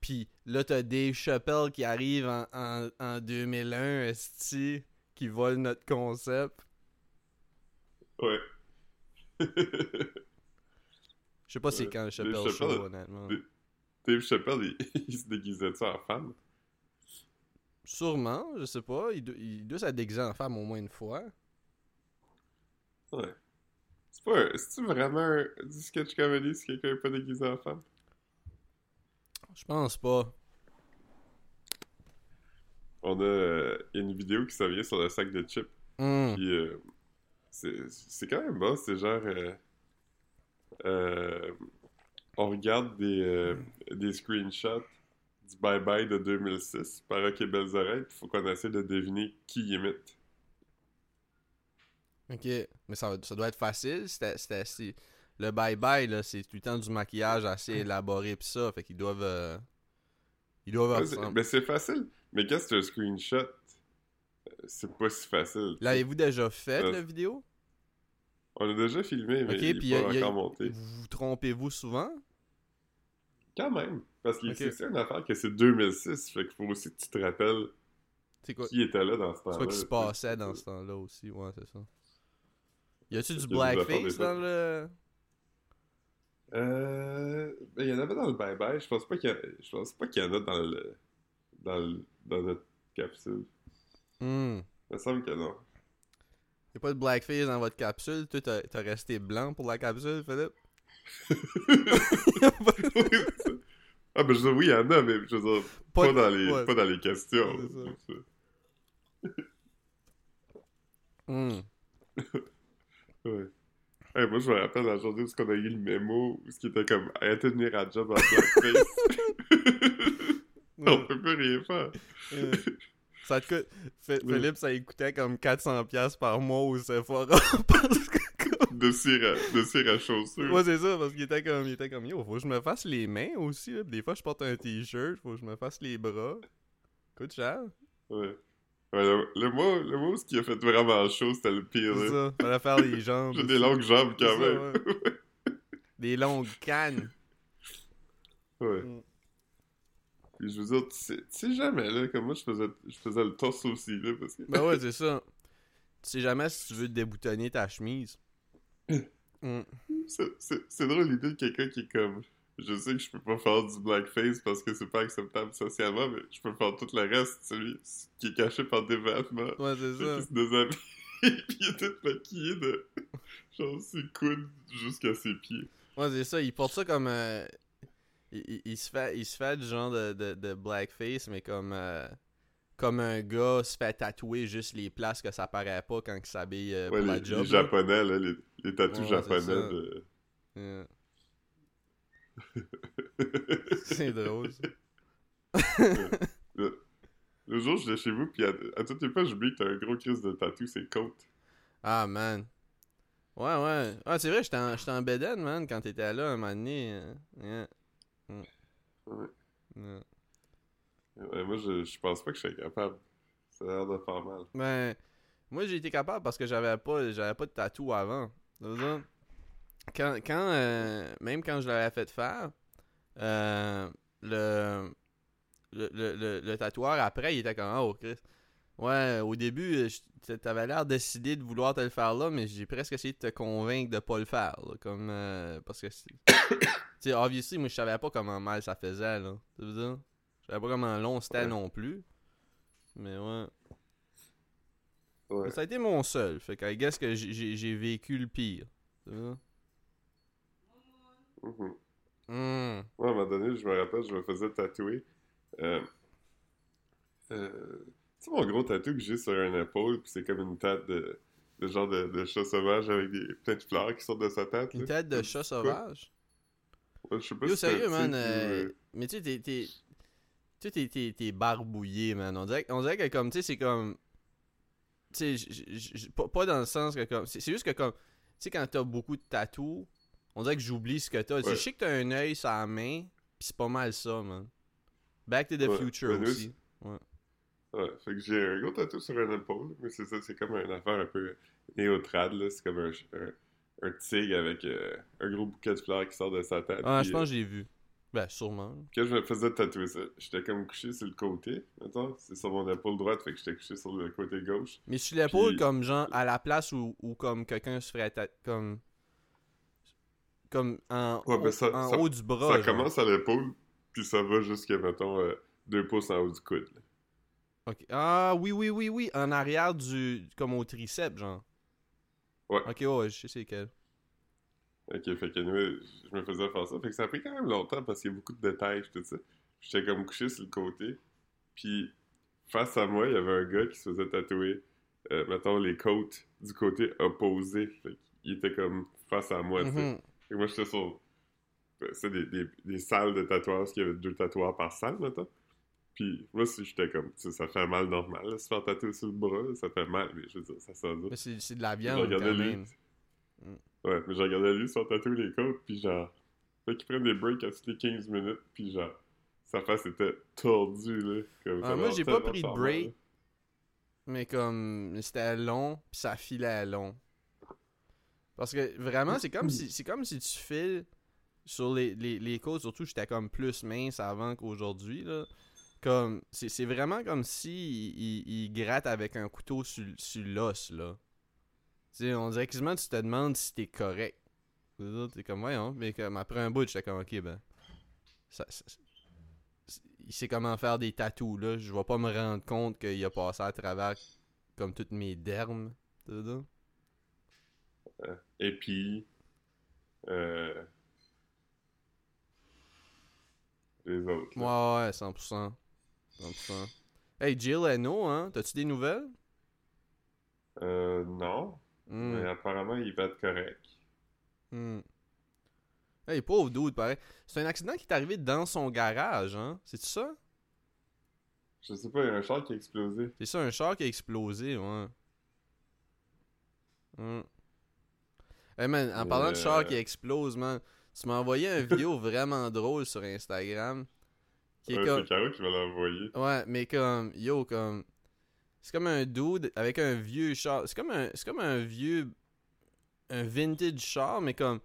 puis là t'as Dave Chappelle qui arrive en, en, en 2001 esti qui vole notre concept Ouais. je sais pas c'est Ouais. quand le Dave Chappelle Chappelle, show honnêtement Dave- Dave Chappelle, il, il se déguisait-tu en femme? sûrement je sais pas il, il doit se déguiser en femme au moins une fois Ouais. C'est pas un- C'est-tu vraiment un, du sketch comedy si quelqu'un est pas déguisé en femme? je pense pas On a euh, il une vidéo qui s'en vient sur le sac de chips. Hmm. Puis euh, c'est quand même bon, c'est genre euh, euh, on regarde des, des screenshots du Bye Bye de 2006 par Ok Belles Oreilles, puis faut qu'on essaie de deviner qui imite. Ok, mais ça, ça doit être facile. C'était, assez- Le bye-bye, là, c'est tout le temps du maquillage assez élaboré pis ça. Fait qu'ils doivent. euh, Ils doivent c'est- ressembler. ben c'est facile, mais quand c'est un screenshot, euh, c'est pas si facile. L'avez-vous déjà fait, Euh, la vidéo? On a déjà filmé, mais il puis est y pas a- y a- encore monté. Vous vous trompez-vous souvent? Quand même, parce que c'est c'est une affaire que c'est 2006, fait qu'il faut aussi que tu te rappelles C'est quoi? qui était là dans ce C'est temps-là. quoi qui se passait dans ce temps-là aussi Ouais, c'est ça. Y a-tu du blackface dans le. Euh, ben, il y en avait dans le Bye Bye. Je pense pas qu'il y, a- je pense pas qu'il y en a dans le, dans le, dans notre capsule. Hmm. Il me semble que non. Y'a pas de blackface dans votre capsule? Toi, t'as, t'as resté blanc pour la capsule, Philippe? Ah, ben, je veux dire, oui, il y en a, mais je veux dire, pas, dans, les, ouais, pas dans les questions. c'est Hmm. Ouais. Hey, moi, je me rappelle la journée où on a eu le mémo, où ce qui était comme arrêtez de venir à job en blackface. on peut plus rien faire. Ça te coûte. Phil- Ouais. Philippe, ça lui coûtait comme 400$ par mois au Sephora. parce que, De cire à, de cire à chaussures. Ouais, c'est ça, parce qu'il était comme, il était comme, yo, faut que je me fasse les mains aussi. là. Des fois, je porte un t-shirt, faut que je me fasse les bras. Coûte cher. Ouais. Ouais, le, le mois, le où ce qui a fait vraiment chaud, c'était le pire. C'est ça. Fallait faire les jambes. J'ai des longues jambes quand ça, même. ouais. Des longues cannes. Ouais. Mm. Puis je veux dire, tu sais, tu sais jamais, là, comme moi, je faisais, je faisais le torse aussi, là, parce que... Ben ouais, c'est ça. Tu sais jamais si tu veux déboutonner ta chemise. C'est- C'est c'est drôle l'idée de quelqu'un qui est comme... Je sais que je peux pas faire du blackface parce que c'est pas acceptable socialement, mais je peux faire tout le reste, celui qui est caché par des vêtements. Ouais, c'est ça. qu'il se déshabille, puis il est tout maquillé de... Genre ses coudes jusqu'à ses pieds. Ouais, c'est ça. Il porte ça comme. euh, il, il- il se fait, il se fait du genre de, de, de blackface, mais comme. euh, comme un gars se fait tatouer juste les places que ça paraît pas quand il s'habille euh, Ouais, pour les, la job. les là. japonais, là, les, les tatous Ouais, japonais de... Yeah. C'est drôle, ça. Le, le jour, je vais chez vous, puis à, à toutes les fois, j'oublie que t'as un gros crise de tatou, c'est côte. Ah, man. Ouais, ouais. Ah, c'est vrai, j'étais en, en man, quand t'étais là un moment donné. euh, yeah. Mm. Ouais. Yeah. Ouais, moi, je, je pense pas que je serais capable. Ça a l'air de faire mal. Ben, moi j'ai été capable parce que j'avais pas j'avais pas de tatou avant. Ça? veut dire, quand, quand euh, même quand je l'avais fait faire, euh, le, le, le, le, tatoueur après il était comme oh Chris. Ouais, au début, t'avais l'air décidé de vouloir te le faire là, mais j'ai presque essayé de te convaincre de pas le faire. là, comme euh, parce que c'est- tu sais, obviously, moi je savais pas comment mal ça faisait là. Veut dire, je savais pas comment long c'était Ouais. non plus. Mais ouais. Ouais. Ça a été mon seul. Fait que, I guess que j'ai- vécu le pire. Tu vois? Mhm. Hmm. Moi, à un moment donné, je me rappelle, je me faisais tatouer. Euh, euh, tu sais, mon gros tatou que j'ai sur une épaule, puis c'est comme une tête de, de genre de, de chat sauvage avec des, plein de fleurs qui sortent de sa tête. Une tête de chat sauvage? Ouais, je sais pas Yo, si sérieux, man. euh, euh, Mais tu sais, t'es-. Tu sais, t'es- barbouillé, man. On dirait, on dirait que, comme, tu sais, c'est comme. Tu sais, pas, dans le sens que, comme. C'est c'est juste que, comme. Tu sais, quand t'as beaucoup de tatous, on dirait que j'oublie ce que t'as. Ouais. Je sais que t'as un œil sur la main, pis c'est pas mal ça, man. Back to the Ouais, Future nous, aussi. Ouais, Ouais, fait que j'ai un gros tatou sur un épaule, mais c'est ça, c'est comme une affaire un peu néotrad, là. C'est comme un, un, un tigre avec euh, un gros bouquet de fleurs qui sort de sa tête. Ah, je pense que j'ai vu. Ben, sûrement. euh, Quand je me faisais tatouer ça, j'étais comme couché sur le côté, mettons. C'est sur mon épaule droite, fait que j'étais couché sur le côté gauche. Mais sur l'épaule, Puis- comme genre à la place où, où comme quelqu'un se ferait comme. Comme en, Ouais, haut, ben ça- en ça- haut du bras. ça genre. commence à l'épaule, puis ça va jusqu'à, mettons, euh, deux pouces en haut du coude. là. Ah, oui, oui, oui, oui. En arrière du. Comme au triceps, genre. Ouais. Ok, ouais, je sais c'est quel. Ok, fait que anyway, je me faisais faire ça. Fait que ça a pris quand même longtemps parce qu'il y a beaucoup de détails, tout ça. J'étais comme couché sur le côté. Puis face à moi, il y avait un gars qui se faisait tatouer, euh, mettons, les côtes du côté opposé. Fait qu'il était comme face à moi, tu sais. Fait que moi, j'étais sur. ben, C'est des, des, des salles de tatouage, parce qu'il y avait deux tatoueurs par salle, mettons. Puis moi, si j'étais comme. Ça fait mal normal, là, se faire tatouer sur le bras, là, ça fait mal, mais je veux dire, ça sort Mais c'est c'est de la viande quand lui. même. Mm. Ouais, mais je regardais lui sur tatouer les côtes, puis genre. Fait qu'il prenne des breaks à toutes les 15 minutes, puis genre. Sa face était tordue, là. Comme, Ah, moi, j'ai pas pris de mal, break. Mais comme c'était long, puis ça filait long. Parce que vraiment, c'est comme si c'est comme si tu files sur les, les, les côtes, surtout j'étais comme plus mince avant qu'aujourd'hui là. Comme c'est vraiment comme si il, il- il gratte avec un couteau sur, sur l'os là. Tu sais, on dirait quasiment que tu te demandes si t'es correct. T'es comme voyons, mais comme après un bout, j'étais comme ok ben. Ça, il sait comment faire des tatous là. Je vais pas me rendre compte qu'il a passé à travers comme toutes mes dermes. Là. Et puis. Euh. Les autres. là. Ouais, ouais, 100%. 100%. Hey, Jill Leno, hein? T'as-tu des nouvelles? Euh, non. Hmm, Mais apparemment, il va être correct. hmm. Hey, pauvre dude, pareil. C'est un accident qui est arrivé dans son garage, hein? C'est-tu ça? Je sais pas, il y a un char qui a explosé. C'est ça, un char qui a explosé, ouais. Hmm. Hey man, en parlant de char euh, qui explose, man, tu m'as envoyé une vidéo vraiment drôle sur Instagram. Qui est Ouais, comme... C'est Caro qui. Ouais, mais comme, yo, comme. C'est comme un dude avec un vieux char. C'est comme un, c'est comme un vieux. Un vintage char, mais comme.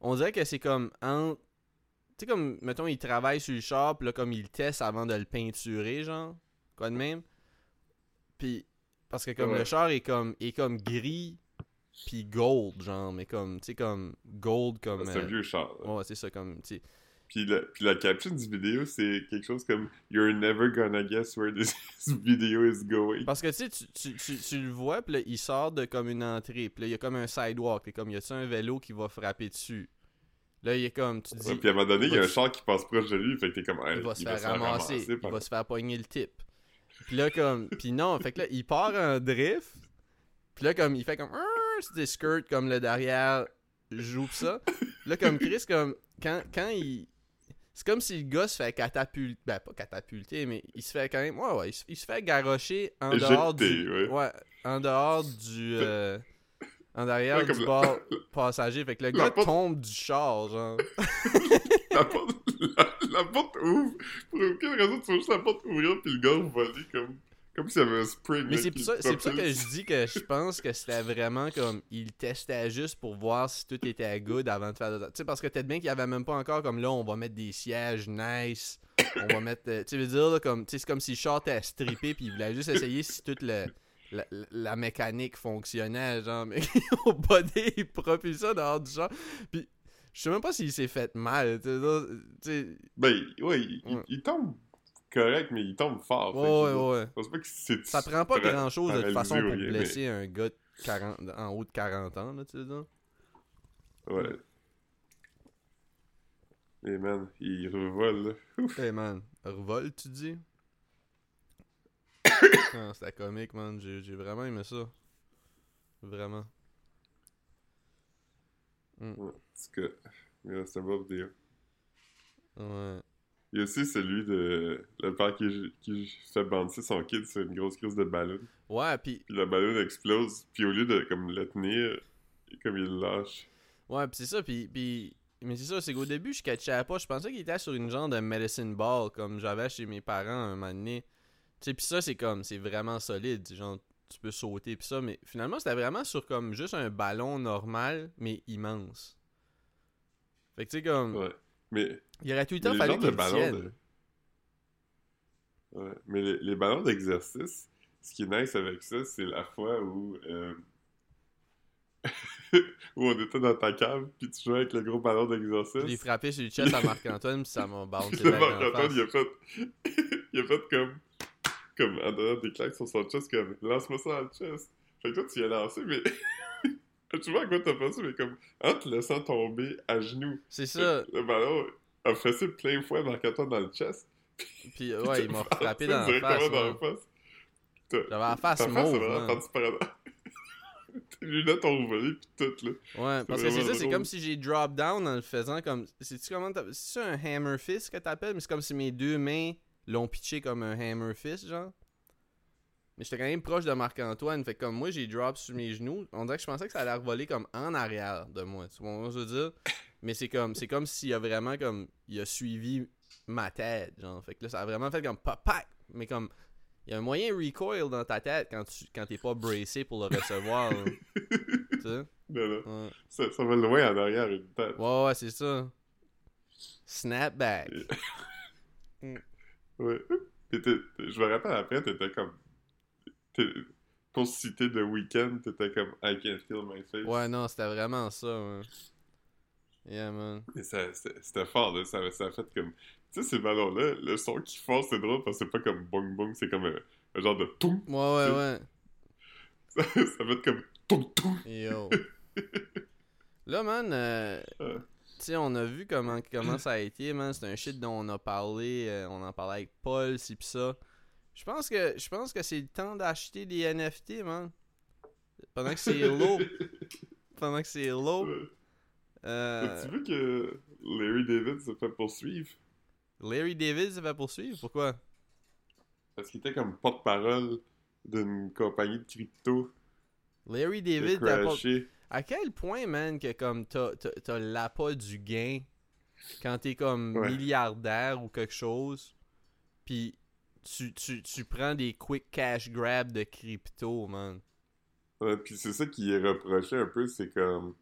On dirait que c'est comme. En, tu sais, comme, mettons, il travaille sur le char, puis là, comme il teste avant de le peinturer, genre. Quoi de même. Puis. Parce que comme Ouais. le char est comme, est comme gris, puis gold, genre, mais comme, tu sais, comme gold, comme. C'est un euh, vieux char. là. ouais, c'est ça, comme, tu sais. Puis, la, puis la caption du vidéo, c'est quelque chose comme You're never gonna guess where this video is going. Parce que tu sais, tu, tu, tu, le vois, puis là, il sort de comme une entrée, puis là, il y a comme un sidewalk, puis comme, y a-tu un vélo qui va frapper dessus? Là, il est comme, tu dis, Ouais, puis à un moment donné, il y a un char qui passe proche de lui, fait que t'es comme, hey, il va se faire ramasser, il par- va se faire pogner le type. Puis là, comme, puis non, fait que là, il part en drift, puis là, comme, il fait comme, Des skirts, comme le derrière joue pis ça. Là, comme Chris, comme, quand, quand il. C'est comme si le gars se fait catapulter. Ben, pas catapulter, mais il se fait quand même. Ouais, ouais, il se, il se fait garrocher en dehors du. ouais. en dehors du. euh, en derrière Ouais, du la- bord passager. Fait que le la gars porte- tombe du char, genre. la, porte, la, la porte ouvre. Pour aucune raison, tu vois juste la porte ouvrir, puis le gars voler comme, comme s'il y avait un spring. Mais c'est pour ça, c'est pour ça que je dis que je pense que c'était vraiment comme il testait juste pour voir si tout était good avant de faire de... Tu sais parce que peut-être bien qu'il y avait même pas encore comme là on va mettre des sièges nice, on va mettre euh, tu veux dire là, comme c'est comme si le char était strippé puis il voulait juste essayer si toute le la, la- la mécanique fonctionnait genre mais au body il propulse ça dehors du char puis je sais même pas s'il s'est fait mal tu sais, là, tu sais Ben, ouais, il, il- Ouais. il tombe correct, mais il tombe fort. ouais ouais ouais pas que c'est. Ça prend pas para- grand chose de toute façon pour rien, blesser un gars de 40, en haut de 40 ans, là, tu sais. là. Ouais. Mais man, il revole, là. Ouf. Hey man, revol, tu dis? Ah, C'était comique, man. J'ai vraiment aimé ça. Vraiment. Ouais, en tout cas, yeah, c'est un bon vidéo. Ouais. Il y a aussi celui de le père qui, qui fait bandir son kid sur une grosse crise de ballon. Ouais, pis, Puis le ballon explose, puis au lieu de comme le tenir, comme il le lâche. ouais, pis c'est ça, pis, pis mais c'est ça, c'est qu'au début, je catchais pas. Je pensais qu'il était sur une genre de medicine ball, comme j'avais chez mes parents un moment donné. sais, pis ça, c'est comme, c'est vraiment solide. Genre, tu peux sauter pis ça, mais finalement, c'était vraiment sur comme juste un ballon normal, mais immense. Fait que tu sais, comme. Ouais. Mais Il aurait tout le temps les fallu qu'il de- Ouais, mais les, les ballons d'exercice, ce qui est nice avec ça, c'est la fois où, euh, où on était dans ta cave, puis tu jouais avec le gros ballon Je l'ai d'exercice. frappé sur le chest à Marc-Antoine, pis ça m'a bouncé Marc-Antoine, il a fait, il a fait comme, comme en donnant des claques sur son chest, comme lance-moi ça dans le chest. Fait que toi, tu y as lancé, mais tu vois à quoi t'as pensé, mais comme en te laissant tomber à genoux. C'est ça. Le ballon a fessé plein de fois Marc-Antoine dans le chest. Puis ouais, il m'a frappé Ça, dans la face. dans la face. J'avais la face face, c'est mauve, vraiment là. Tes lunettes ont volé pis tout, là. Ouais, parce que c'est ça, c'est comme si j'ai drop down en le faisant comme. C'est-tu comment C'est un hammer fist que t'appelles, mais c'est comme si mes deux mains l'ont pitché comme un hammer fist, genre. Mais j'étais quand même proche de Marc-Antoine, fait que comme moi j'ai drop sur mes genoux, on dirait que je pensais que ça allait revoler comme en arrière de moi, tu vois ce que je veux dire? Mais c'est comme c'est comme s'il a vraiment comme il a suivi ma tête, genre. Fait que là ça a vraiment fait comme papa, mais comme il y a un moyen recoil dans ta tête quand tu quand t'es pas bracé pour le recevoir, tu sais? Non, non. Ouais. Ça, ça va loin en arrière, une tête. Ouais, ouais, c'est ça. Snapback. Ouais. T'es- t'es- je me rappelle après, t'étais comme. Pour citer The Weeknd, t'étais comme I can't feel my face. Ouais, non, c'était vraiment ça, ouais. Yeah, man. Ça- c'était fort, là. Ça, ça a fait comme. Tu sais, ces ballons-là, le son qu'ils font, c'est drôle parce que c'est pas comme bong bong, c'est comme un, un genre de toum. Ouais, ouais, ouais. Ça, ça fait comme toum toum. Yo. Là, man, euh, tu sais, on a vu comment, comment ça a été, man. C'est un shit dont on a parlé. euh, on en parlait avec Paul, si pis ça. Je pense que je pense que c'est le temps d'acheter des NFT, man. Pendant que c'est low. Pendant que c'est low. Euh, As-tu vu que Larry David s'est fait poursuivre? Larry David s'est fait poursuivre? Pourquoi? Parce qu'il était comme porte-parole d'une compagnie de crypto Larry a David t'as pas... À quel point, man, que comme t'as, l'appât du gain quand t'es comme Ouais. milliardaire ou quelque chose, puis tu, tu, tu prends des quick cash grabs de crypto, man. Ouais, puis c'est ça qui est reproché un peu, c'est comme...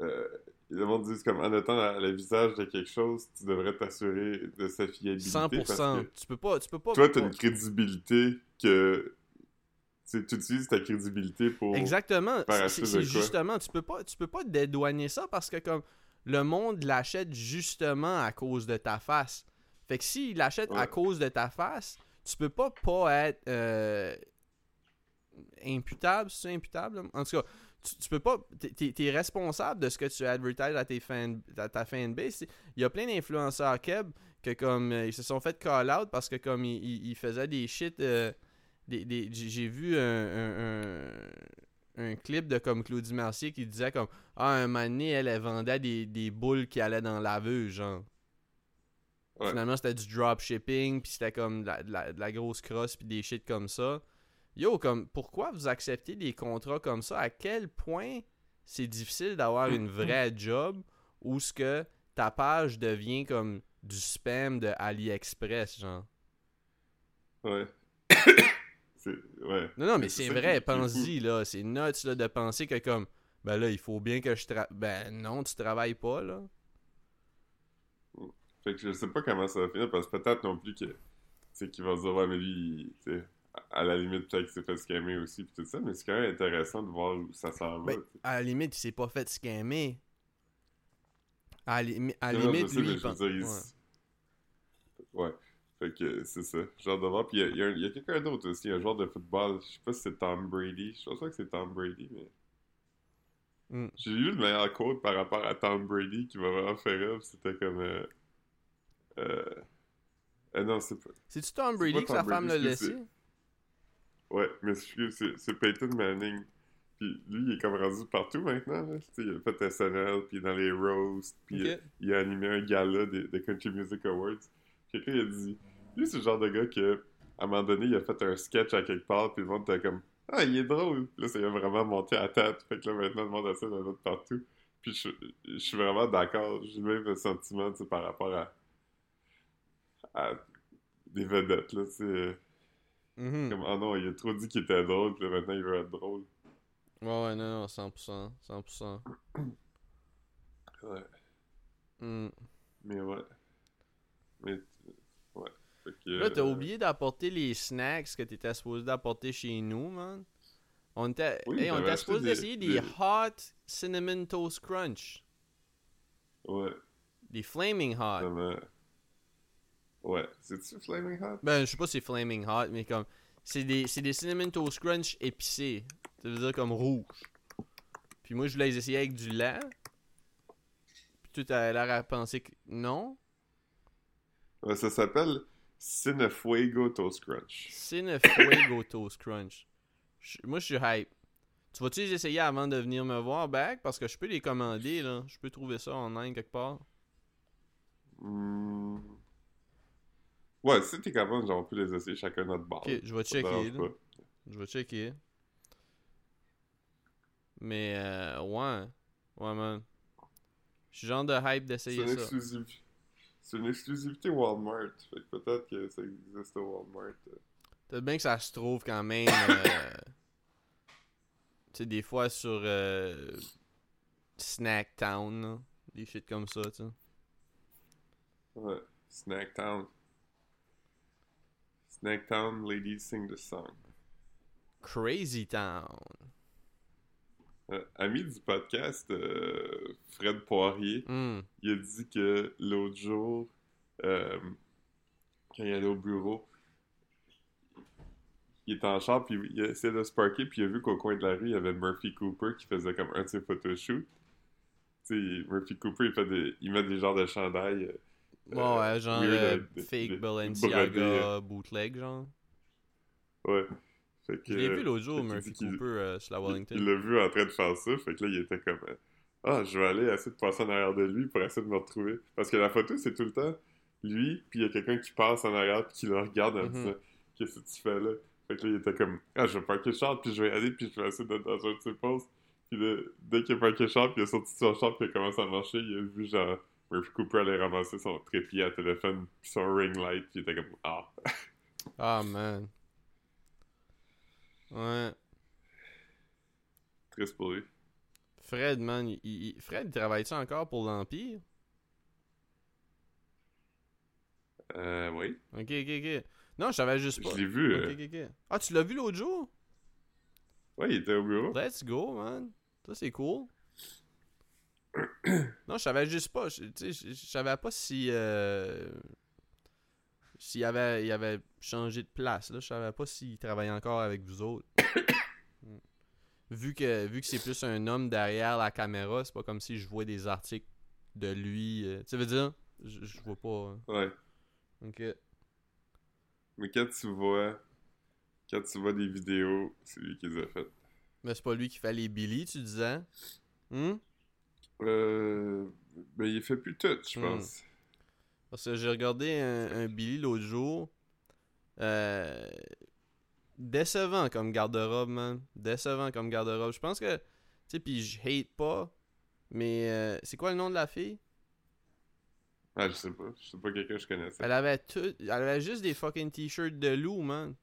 Euh, le monde dit comme en à- le visage de quelque chose, tu devrais t'assurer de sa fiabilité. 100%. Parce que Tu peux pas, tu peux pas. toi, t'as une crédibilité que... Tu utilises ta crédibilité pour... Exactement. C'est, justement, tu peux pas, tu peux pas dédouaner ça parce que comme le monde l'achète justement à cause de ta face. Fait que s'il l'achète à cause de ta face, tu peux pas pas être euh, imputable, c'est imputable. En tout cas, tu, tu peux pas, t'es- t'es responsable de ce que tu advertises à tes fan, à ta fanbase. Il y a plein d'influenceurs keb que comme euh, ils se sont fait call out parce que comme ils, ils- ils faisaient des shit. euh, des, des- j'ai vu un, un, un- un clip de comme Claudie Mercier qui disait comme Ah, un moment donné, elle, elle vendait des, des boules qui allaient dans la laveuse, genre. Ouais. Finalement, c'était du dropshipping, puis c'était comme de la, de la- de la grosse crosse, puis des shit comme ça. Yo, comme, pourquoi vous acceptez des contrats comme ça? À quel point c'est difficile d'avoir une vraie job où ce que ta page devient comme du spam de AliExpress, genre? Ouais. Ouais. Non, non, mais C'est vrai, pense-y, là. C'est nuts, là, de penser que, comme, ben là, il faut bien que je travaille. Ben non, tu travailles pas, là. Fait que je sais pas comment ça va finir, parce que peut-être non plus que... C'est qu'il va se dire, ouais, mais lui, tu sais, à la limite, peut-être qu'il s'est fait scammer aussi, pis tout ça, mais c'est quand même intéressant de voir où ça s'en va. Ben. À la limite, il s'est pas fait scammer. À la, limi- à la limite, lui, il pense- ouais. Ouais. Fait que c'est ça. Hâte de voir. Puis il y a, a quelqu'un d'autre aussi, un joueur de football. Je sais pas si c'est Tom Brady. Je pense pas que c'est Tom Brady, mais. Mm. J'ai lu le meilleur quote par rapport à Tom Brady qui m'a vraiment fait rire. C'était comme. Euh... Euh... euh, non, c'est pas. C'est-tu Tom Brady que sa femme l'a laissé? Ouais, mais c'est c'est- c'est Peyton Manning. Puis lui, il est comme rendu partout maintenant. Là. Il a fait SNL, puis dans les roasts, puis il a animé un gala des, des Country Music Awards. Quelqu'un il a dit Lui, c'est le genre de gars que, à un moment donné, il a fait un sketch à quelque part, puis le monde était comme Ah, il est drôle. Là, ça lui a vraiment monté à tête. Fait que là, maintenant, le monde essaie de le mettre partout. Puis je, je suis vraiment d'accord. J'ai le même sentiment tu sais, par rapport à, à des vedettes. Là, tu Mhm. Comme, ah non, il a trop dit qu'il était drôle, puis maintenant il veut être drôle. Ouais, ouais, non, non, 100%. 100%. Ouais. Hmm. Mais ouais. Mais, ouais. Fait que, Là, t'as euh, oublié d'apporter les snacks que t'étais supposé d'apporter chez nous, man. On était, Oui, hey, on était supposé des- essayer des, des- hot cinnamon toast crunch. Ouais, Des flaming hot. Ouais. C'est-tu Flaming Hot? Ben, je sais pas si c'est flaming hot, mais comme. C'est des, des cinnamon toast crunch épicés. Ça veut dire comme rouge. Puis moi, je voulais les essayer avec du lait. Puis tout a l'air à penser que non. Ouais, ça s'appelle Cinefuego Toast Crunch. Cinefuego toast crunch. Je- moi, je suis hype. Tu vas-tu les essayer avant de venir me voir back? Parce que je peux les commander, là. Je peux trouver ça en ligne quelque part. Hmm. Ouais, si t'es capable, on peut les essayer chacun notre barre. Ok, je vais checker. Je vais checker. Mais, euh, ouais. Ouais, man. Je suis genre de hype d'essayer ça. exclusiv- c'est une exclusivité Walmart. Fait que peut-être que ça existe au Walmart. Peut-être bien que ça se trouve quand même. euh, tu sais, des fois sur euh, Snacktown, là. Des shit comme ça, tu sais. Ouais. Snacktown. Snacktown, ladies sing the song. Crazy Town. Euh, ami du podcast, euh, Fred Poirier, Hmm. il a dit que l'autre jour, euh, quand il allait au bureau, il était en char, puis il essayait de se parker, puis il a vu qu'au coin de la rue, il y avait Murphy Cooper qui faisait comme un de ses photoshoots. Tu sais, Murphy Cooper, il, fait des, il met des genres de chandails. Bon, ouais, genre weird, euh, de- fake de- Balenciaga bootleg, genre. Ouais. Fait que, Je l'ai euh, vu l'autre jour, Murphy Cooper, euh, sur la il- Wellington. Il l'a vu en train de faire ça, fait que là, il était comme Ah, je vais aller essayer de passer en arrière de lui pour essayer de me retrouver. Parce que la photo, c'est tout le temps lui, puis il y a quelqu'un qui passe en arrière, puis qui le regarde en Mhm. disant Qu'est-ce que tu fais là? Fait que là, il était comme Ah, je vais parker le char, puis je vais aller, puis je vais essayer d'être dans un de ses postes. Puis là, dès qu'il a parké le char, puis il a sorti son char, puis il a commencé à marcher, il a vu genre Murphy Cooper aller ramasser son trépied à téléphone, puis son ring light, puis il était comme Ah. Ah, man. Ouais. Triste pour lui. Fred, man, il, il- Fred, il travaille-tu encore pour l'Empire? Euh, oui. Ok, ok, ok. Non, je savais juste pas. Je l'ai vu. Ok, euh, ok, ok. Ah, tu l'as vu l'autre jour? Ouais, il était au bureau. Let's go, man. Ça, c'est cool. Non, je savais juste pas. Je, je, je savais pas si. Euh, s'il avait, il avait changé de place. Là. Je savais pas s'il travaillait encore avec vous autres. Vu que, vu que c'est plus un homme derrière la caméra, c'est pas comme si je vois des articles de lui. euh, tu veux dire? Je, je vois pas. hein. Ouais. Ok. Mais quand tu vois. Quand tu vois des vidéos, c'est lui qui les a faites. Mais c'est pas lui qui fait les Billy, tu disais? Hmm? Euh. Ben, il fait plus tout, je Hmm. pense. Parce que j'ai regardé un, un Billy l'autre jour. Euh, décevant comme garde-robe, man. Décevant comme garde-robe. Je pense que. Tu sais, puis je hate pas. Mais euh, c'est quoi le nom de la fille? Ah, je sais pas. Je sais pas quelqu'un que je connaissais. Elle avait tout. Elle avait juste des fucking t-shirts de loup, man.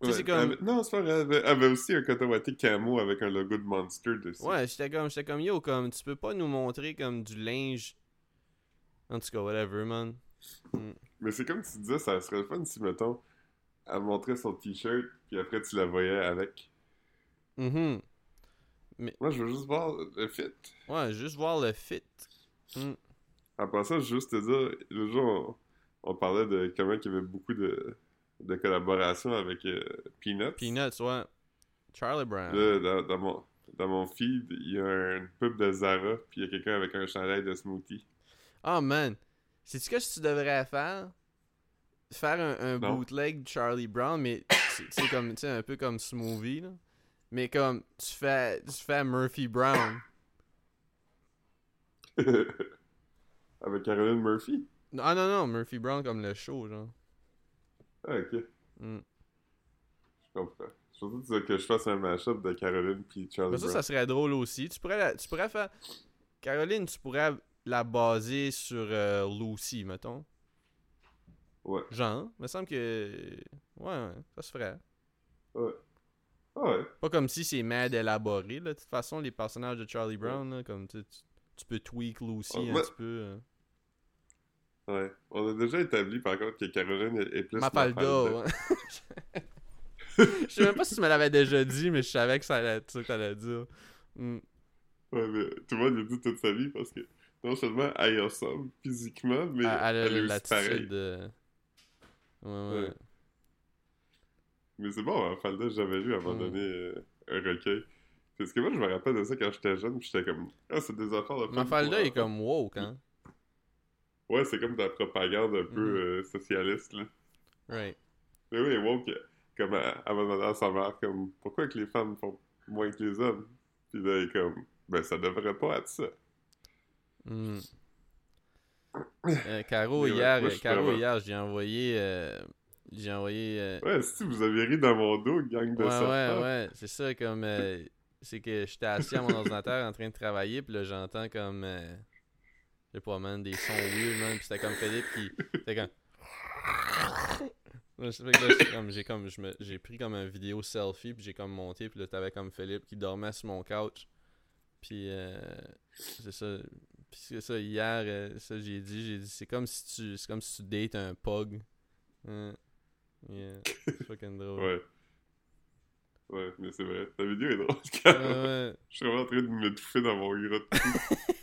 Tu sais, Ouais, c'est comme- elle avait- Non, c'est pas vrai. Elle avait, aussi un coton camo avec un logo de Monster dessus. Ouais, j'étais comme, j'étais comme yo, comme tu peux pas nous montrer comme du linge. En tout cas, whatever, man. Mais c'est comme tu disais, ça serait le fun si, mettons, elle montrait son t-shirt, puis après tu la voyais avec. Mhm. Moi, je veux juste voir le fit. Ouais, juste voir le fit. Hmm. En passant, je veux juste te dire, le jour, on, on parlait de comment il y avait beaucoup de, de collaborations avec euh, Peanuts. Peanuts, ouais. Charlie Brown. Là, dans, dans mon, dans mon feed, il y a une pub de Zara, puis il y a quelqu'un avec un chandail de smoothie. Oh man, sais-tu ce que tu devrais faire? Faire un, bootleg de Charlie Brown, mais c'est c'est comme, tu sais, un peu comme Smoothie, là. Mais comme, tu fais, tu fais Murphy Brown. avec Caroline Murphy? Ah non, non, Murphy Brown comme le show, genre. Ah, ok. Mm. Je comprends. Je pensais que je fasse un mashup de Caroline puis Charlie Mais ça, Brown. ça serait drôle aussi. Tu pourrais, la- tu pourrais faire... Caroline, tu pourrais la baser sur euh, Lucy, mettons. Ouais. Genre, il me semble que. Ouais, ouais, ça se ferait. Ouais. Ah ouais. Pas comme si c'est mad élaboré, là. De toute façon, les personnages de Charlie Brown, là, comme tu, tu, tu peux tweak Lucy un petit peu. euh. Ouais. On a déjà établi, par contre, que Caroline est, plus Mafalda, ouais. Je sais même pas si tu me l'avais déjà dit, mais je savais que ça allait être ça que t'allais dire. Hmm. Ouais, mais tout le monde l'a dit toute sa vie parce que non seulement elle ressemble physiquement, mais Elle elle elle, a est aussi pareille. l'attitude de. Ouais, ouais. Ouais. Mais c'est bon, Mafalda, j'avais lu à un moment donné euh, un recueil. Parce que moi, je me rappelle de ça quand j'étais jeune, puis j'étais comme, ah, c'est des affaires de Mafalda est enfants. comme woke, hein. Ouais, c'est comme de la propagande un peu Mhm. euh, socialiste, là. Right. Mais oui, woke, comme elle, va demander à sa mère, comme, pourquoi que les femmes font moins que les hommes? Puis là, elle est comme, ben, ça devrait pas être ça. Hmm. Euh, Caro, ouais, hier, moi, Caro, vraiment- hier, j'ai envoyé. euh, j'ai envoyé. Ouais, si vous avez ri dans mon dos, gang de Ouais, serpents. ouais, ouais. C'est ça, comme. c'est que j'étais assis à mon ordinateur en train de travailler, puis là, j'entends comme. Sais pas, man, des sons weird, man. Puis c'était comme Philippe qui. C'était comme. J'ai comme, j'ai comme, pris comme un vidéo selfie, puis j'ai comme monté, puis là, t'avais comme Philippe qui dormait sur mon couch. Puis, euh, c'est ça. Puis c'est ça, hier, euh, ça, j'ai dit, j'ai dit, c'est comme si tu, c'est comme si tu dates un pug. Hein? Yeah, c'est fucking drôle. Ouais. Ouais, mais c'est vrai. Ta vidéo est drôle, quand ouais. Je suis vraiment en train de m'étouffer dans mon cou.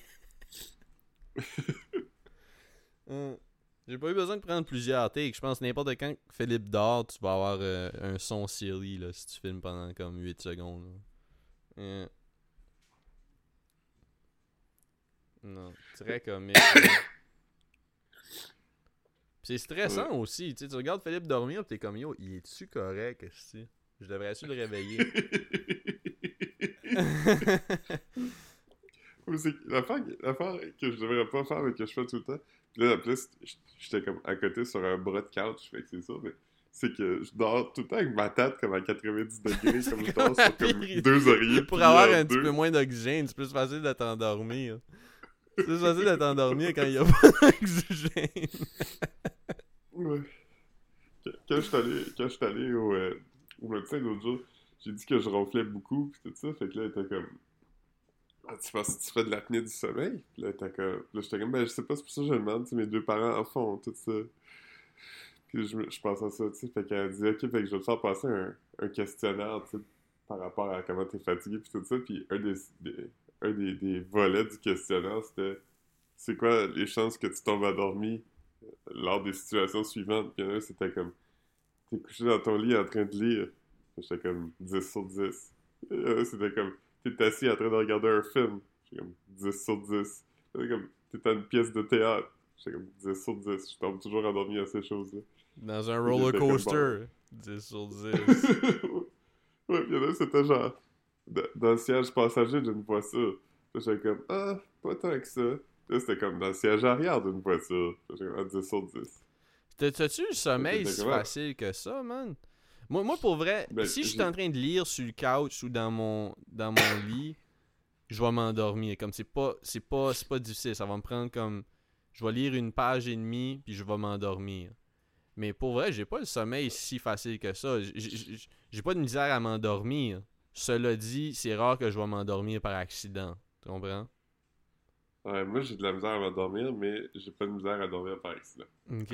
Hum. J'ai pas eu besoin de prendre plusieurs takes. Je pense n'importe quand Philippe dort, tu vas avoir euh, un son silly là, si tu filmes pendant comme 8 secondes. Hum. Non, très comique. C'est stressant aussi. Tu sais, tu regardes Philippe dormir, t'es comme yo, il est-tu correct? Je devrais-tu le réveiller? L'affaire, que je devrais pas faire, mais que je fais tout le temps. Puis là, en plus, j'étais comme à côté sur un bras de couch, fait que c'est ça, mais c'est que je dors tout le temps avec ma tête comme à 90 degrés, comme je dors sur comme deux oreillers. Pour avoir un petit peu moins d'oxygène, c'est plus facile de t'endormir. C'est plus facile de t'endormir quand il y a pas d'oxygène. Ouais. Quand- je suis allé, quand je suis allé au, euh, au médecin l'autre jour, j'ai dit que je ronflais beaucoup, pis tout ça, fait que là, il était comme... Ah, tu penses que tu fais de l'apnée du sommeil? Là, comme... Là, j'étais comme, ben, je sais pas, c'est pour ça que je demande, mes deux parents en font, tout ça. Puis je, je pense à ça, tu sais, fait qu'elle dit, ok, fait que je vais te faire passer un, questionnaire, par rapport à comment t'es fatigué, puis tout ça, puis un des, un des, volets du questionnaire, c'était, c'est quoi les chances que tu tombes endormi lors des situations suivantes? Puis un, c'était comme T'es couché dans ton lit en train de lire. J'étais comme 10 sur 10. Et il y en a un, c'était comme T'es assis en train de regarder un film. J'étais comme 10 sur 10. C'était comme T'es dans une pièce de théâtre. J'étais comme 10 sur 10. Je tombe toujours endormi à ces choses-là. Dans un roller coaster. 10 sur 10. ouais, puis un, c'était genre dans le siège passager d'une voiture. J'étais comme Ah, pas tant que ça. Là, c'était comme dans le siège arrière d'une voiture. J'étais comme ah, 10 sur 10. T'as- T'as-tu le sommeil si facile que ça, man? Moi, moi pour vrai, Ben, si je suis en train de lire sur le couch ou dans mon, dans mon lit, je vais m'endormir. Comme c'est pas, c'est pas, c'est pas difficile. Ça va me prendre comme, je vais lire une page et demie puis je vais m'endormir. Mais pour vrai, j'ai pas le sommeil si facile que ça. J'ai pas de misère à m'endormir. Cela dit, c'est rare que je vais m'endormir par accident. Tu comprends? Ouais, moi j'ai de la misère à m'endormir, mais j'ai pas de misère à dormir par accident. Ok.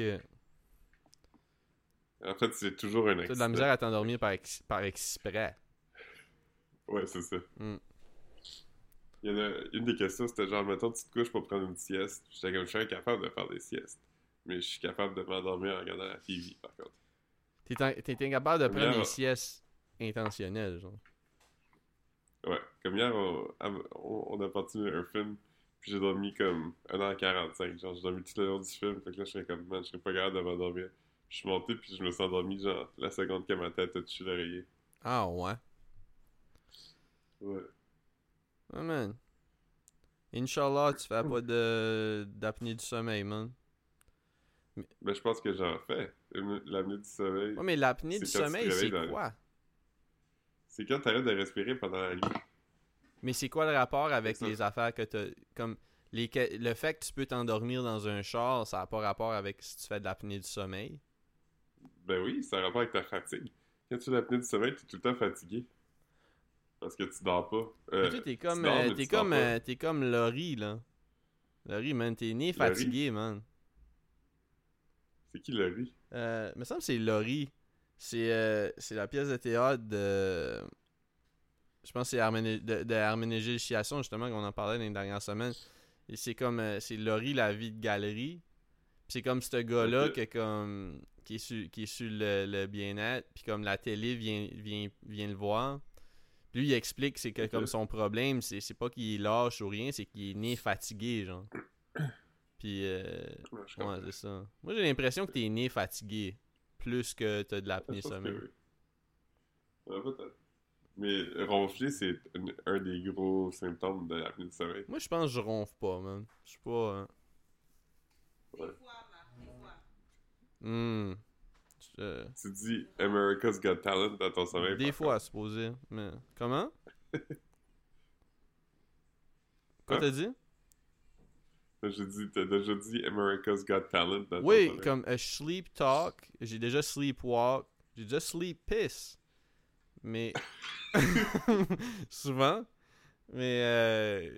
En fait, c'est toujours un T'as accident. de la misère à t'endormir par, ex- par exprès. Ouais, c'est ça. Mm. Il y en a une des questions, c'était genre, mettons, tu te couches pour prendre une sieste. J'étais comme, je suis incapable de faire des siestes. Mais je suis capable de m'endormir en regardant la TV, par contre. T'es incapable de prendre hier, des siestes intentionnelles, genre. Ouais, comme hier, on, on, on a parti un film, puis j'ai dormi comme 1h45. Genre, j'ai dormi tout le long du film. Fait que là, je serais comme, man, je serais pas capable de m'endormir. Je suis monté, puis je me suis endormi, genre, la seconde que ma tête a touché l'oreiller. Ah ouais. Ouais. Ah man. Inch'Allah, tu fais pas de d'apnée du sommeil, man. Mais je pense que j'en fais. L'amener du sommeil. Ouais, mais l'apnée du sommeil, c'est quoi? C'est quand t'arrêtes de respirer pendant la nuit. Mais c'est quoi le rapport avec les affaires que t'as. Comme. les le fait que tu peux t'endormir dans un char, ça n'a pas rapport avec si tu fais de l'apnée du sommeil? Ben oui, ça a rapport avec ta fatigue. Quand tu fais l'apnée du sommeil, t'es tout le temps fatigué. Parce que tu dors pas. Euh, toi, t'es comme, euh, t'es comme, euh, t'es comme Laurie, là. Laurie, man, t'es né fatigué, man. C'est qui le riz? Euh, me semble que c'est Laurie. C'est euh, c'est la pièce de théâtre de. Je pense que c'est Herméné- de, Chiasson, justement, qu'on en parlait dans les dernières semaines. Et c'est comme. c'est Laurie, la vie de galerie. Puis c'est comme ce gars-là Ok. que comme, qui est sur, qui est sur le, le bien-être. Puis comme la télé vient, vient, vient le voir. Lui, il explique c'est que comme son problème, c'est c'est pas qu'il lâche ou rien, c'est qu'il est né fatigué, genre. Puis. euh, Ouais, c'est ça. Moi, j'ai l'impression que t'es né fatigué. Plus que t'as de l'apnée sommeil. oui. Ouais, peut-être. Mais ronfler, c'est un, un des gros symptômes de l'apnée du sommeil. Moi, je pense que je ronfle pas, man. Je suis pas. euh, Ouais. Je- Tu dis America's Got Talent dans ton sommeil. Des fois, à supposer. Mais. Comment? Quoi Hein? t'as dit? J'ai dit, t'as déjà dit America's Got Talent dans ton Oui, comme euh, sleep talk. J'ai déjà sleepwalk. J'ai déjà sleep piss. Mais. Souvent. Mais. euh,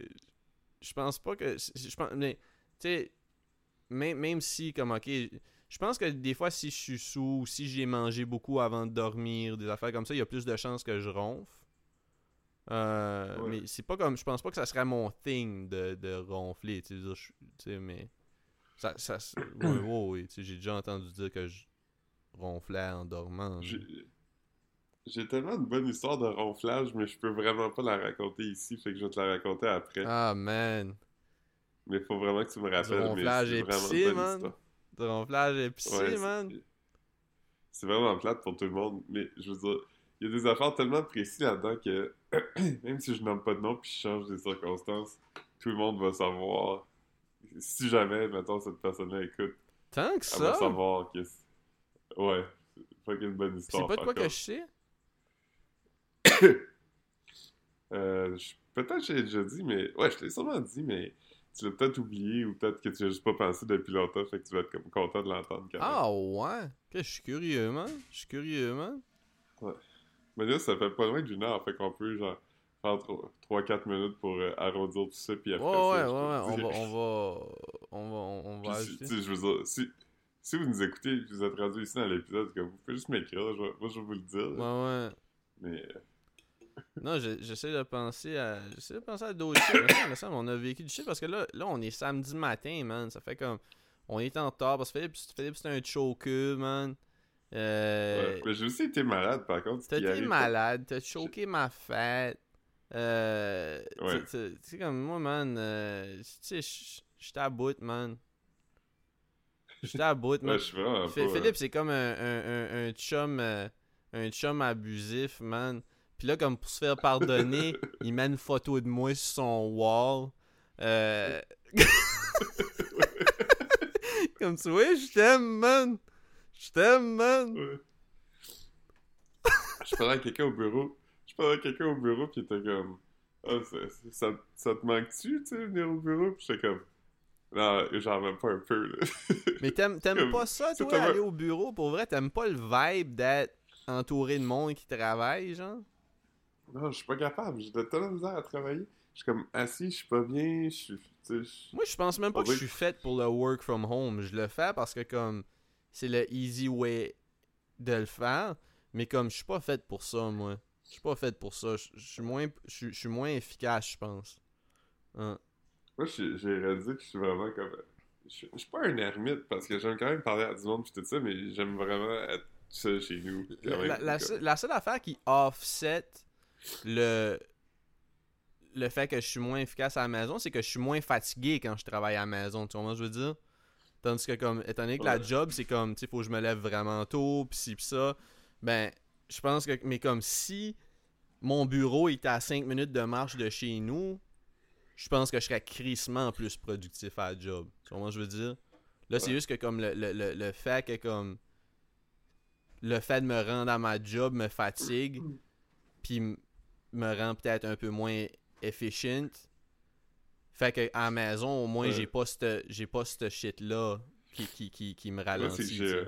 Je pense pas que. Je pense. Mais. Tu sais. Même, même si, comme, ok. Je pense que des fois, si je suis sous, ou si j'ai mangé beaucoup avant de dormir, des affaires comme ça, il y a plus de chances que je ronfle. Euh, Ouais. Mais c'est pas comme. Je pense pas que ça serait mon thing de, de ronfler. Tu sais, mais. Ça, ça, ouais, ouais, ouais, tu sais, j'ai déjà entendu dire que je ronflais en dormant. J'ai j'ai tellement une bonne histoire de ronflage, mais je peux vraiment pas la raconter ici, fait que je vais te la raconter après. Ah, man. Mais faut vraiment que tu me rappelles. mais ronflage c'est vraiment bonne man. histoire. De ronflage épicé, Ouais, man. c'est- C'est vraiment plate pour tout le monde, mais je veux dire, il y a des affaires tellement précises là-dedans que même si je nomme pas de nom puis je change des circonstances, tout le monde va savoir. Si jamais, mettons, cette personne-là écoute, Tant que elle ça? va savoir que c'est... Ouais, c'est fucking bonne C'est histoire. pas de quoi que je sais. Euh, je- peut-être que j'ai déjà dit, mais... Ouais, je t'ai sûrement dit, mais tu l'as peut-être oublié ou peut-être que tu as juste pas pensé depuis longtemps, fait que tu vas être comme content de l'entendre quand même. Ah, ouais? Que je suis curieux, man. Je suis curieux, man. Mais là, ça fait pas loin d'une heure, fait qu'on peut, genre, faire 3-4 minutes pour euh, arrondir tout ça, puis Ouais, après ouais, ça, ouais, ouais. peux On va, on va, on va, on va si- ajouter. tu sais, je veux dire, si, si vous nous écoutez, vous êtes rendu ici dans l'épisode, que vous pouvez juste m'écrire, je vais- moi je vais vous le dire, Ouais, ouais. mais... euh, Non, je- j'essaie de penser à. J'essaie de penser à d'autres semble, on a vécu du shit parce que là, là, on est samedi matin, man. Ça fait comme. On est en retard parce que Philippe, Philippe c'est un choker, man. Euh. ouais. Mais j'ai aussi été malade, par contre. T'as été malade, t'as choqué ma fête. Euh. tu- Ouais. Tu sais, comme moi, man. euh, tu sais, je- j'étais à bout, man. J'étais à bout, man. Ouais. Philippe, c'est comme un, un, un, un chum euh, un chum abusif, man. Puis là, comme pour se faire pardonner, il met une photo de moi sur son wall. Euh... comme tu vois, je t'aime, man. Je t'aime, man. Ouais. je parlais à quelqu'un au bureau. Je parlais à quelqu'un au bureau qui était comme. Ah, ça, ça, ça te manque-tu, tu sais, venir au bureau? Puis j'étais comme. Non, j'en même pas un peu, là. Mais t'aimes Comme- pas ça, toi, aller au bureau? Pour vrai, t'aimes pas le vibe d'être entouré de monde qui travaille, genre? Non, je suis pas capable. J'ai de tellement de misère à travailler. Je suis comme assis, je suis pas bien, je suis. Je- Moi, je pense même pas que je suis fait pour le work from home. Je le fais parce que comme c'est le easy way de le faire, mais comme je suis pas fait pour ça, moi. Je suis pas fait pour ça. Je je suis moins, je suis- je suis moins efficace, je pense. Hein. Moi, j'ai réalisé que je suis vraiment comme. Je suis je suis pas un ermite parce que j'aime quand même parler à du monde pis tout ça, mais j'aime vraiment être seul chez nous. quand La, même, la- la comme- seule- la seule affaire qui offset le le fait que je suis moins efficace à la maison, c'est que je suis moins fatigué quand je travaille à la maison. Tu vois ce que je veux dire? Tandis que, comme, étant donné que la job, c'est comme, tu sais, faut que je me lève vraiment tôt, pis ci, pis ça, ben, je pense que, mais comme si mon bureau était à 5 minutes de marche de chez nous, je pense que je serais crissement plus productif à la job. Tu vois ce que je veux dire? Là, c'est juste que, comme, le, le, le, le fait que, comme, le fait de me rendre à ma job me fatigue, puis me rend peut-être un peu moins efficient. Fait que à la maison, au moins, Ouais. j'ai pas cette j'ai pas cette shit-là qui, qui, qui, qui me ralentit. euh,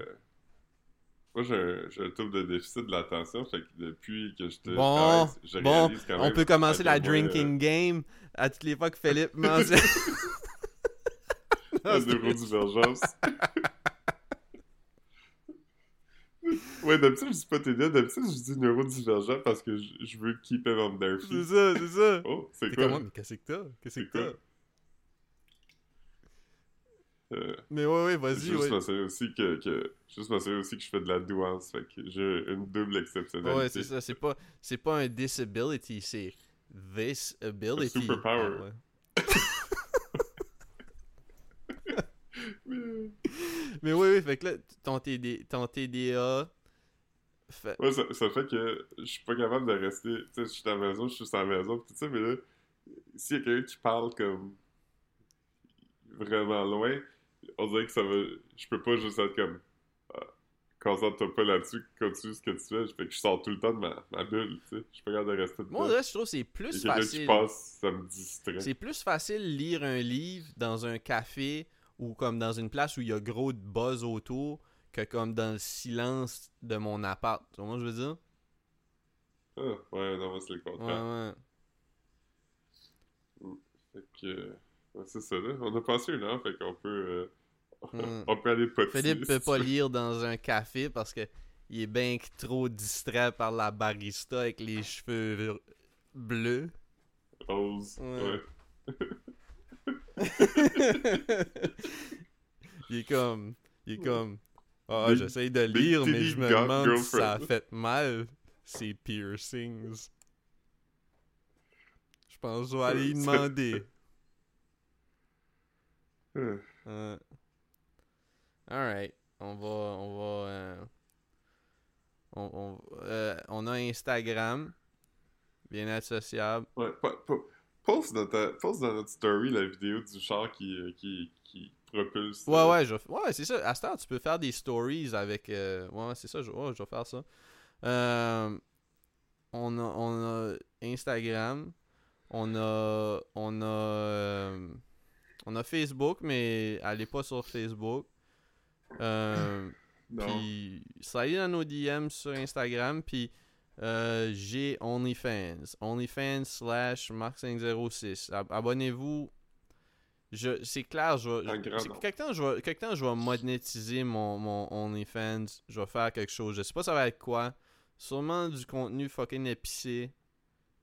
Moi, j'ai un, trouble de déficit de l'attention, fait que depuis que je te Bon, je bon, réalise quand On peut commencer la drinking game à toutes les fois que Philippe mentionne. euh, la neurodivergence. ouais, d'habitude, je dis pas TDA, d'habitude, je dis neurodivergent parce que je, je veux keep it on their c'est feet. ça, c'est ça. Oh, c'est quoi? comment? Mais qu'est-ce que t'as? Qu'est-ce que C'est t'as? Euh, Mais ouais, ouais, vas-y, juste ouais. m'assurer aussi que, que juste m'assurer aussi que je fais de la douance, fait que j'ai une double exceptionnalité. Ouais, c'est ça. C'est pas, c'est pas un disability, c'est this ability. Superpower. Ah, ouais. Mais- oui, oui, fait que là, ton, TD, ton TDA. Fait... Ouais, ça, ça fait que je suis pas capable de rester. Tu sais, je suis à la maison, je suis à la maison, tout ça, mais là, s'il y a quelqu'un qui parle comme vraiment loin, on dirait que ça va. Je peux pas juste être comme. Ah, Concentre-toi pas là-dessus, continue ce que tu fais. Fait que je sors tout le temps de ma, ma bulle, tu sais. Je suis pas capable de rester dedans. Moi, là, je trouve que c'est plus quelqu'un qui facile. passe, ça me distrait. C'est plus facile lire un livre dans un café ou comme dans une place où il y a gros de buzz autour que comme dans le silence de mon appart. Tu vois ce que je veux dire? Ah, ouais, non, c'est le Ouais, contraire. ouais. Fait que. ouais, c'est ça, là. On a passé une heure, fait qu'on peut. euh, on peut aller poter. Philippe peut pas lire dans un café parce que il est bien trop distrait par la barista avec les cheveux bleus. Rose. Ouais. Ouais. il est comme. Il est comme. Ah, Big- j'essaye de lire, mais je me demande si ça a fait mal, ces piercings. Je pense que je vais aller y Ça- demander. Euh, Euh, Alright. On va. On va. euh, on, on- euh, on a Instagram. Bien-être sociable. Ouais, pa- pa- poste, dans ta- poste dans notre story la vidéo du char qui, euh, qui, qui propulse. Ouais, ouais, je ouais, c'est ça. À ce temps, tu peux faire des stories avec. euh, Ouais, c'est ça, je... ouais, je vais faire ça. Euh, On, a, on a Instagram. On a. On a. euh, On a Facebook, mais allez pas sur Facebook. Euh, Non. Puis, slidez dans nos DM sur Instagram. Puis, euh, j'ai OnlyFans. OnlyFans slash Mark506. Ab- Abonnez-vous. Je, c'est clair, je vais. Je- quelque, temps, vais, quelque temps, je vais monétiser mon, mon OnlyFans. Je vais faire quelque chose. Je sais pas ça va être quoi. Sûrement du contenu fucking épicé.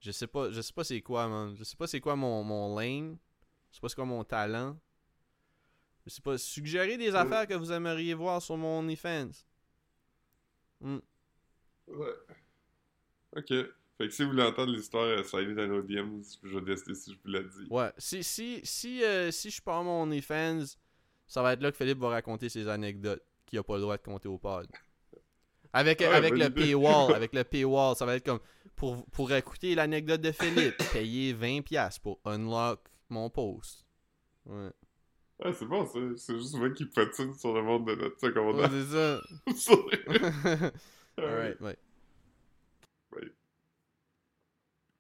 Je sais pas, je sais pas c'est quoi, man. Je sais pas c'est quoi mon, mon lane. Je sais pas c'est quoi mon talent. Je sais pas. Suggérez des Ouais. affaires que vous aimeriez voir sur mon OnlyFans. Hmm. Ouais. Ok. Fait que si vous voulez entendre l'histoire, euh, slidez dans nos DMs, je vais décider si je vous l'ai dit. Ouais. Si, si, si, euh, si je pars mon OnlyFans, ça va être là que Philippe va raconter ses anecdotes qu'il a pas le droit de compter au pod. Avec, Ouais, avec le paywall, avec le paywall, ça va être comme pour, pour écouter l'anecdote de Philippe, payer 20$ pour unlock mon post. Ouais. Ah, c'est bon, ça. C'est juste moi qui patine sur le monde de notre Ouais, secondaire. c'est ça. Sur- Alright, ouais.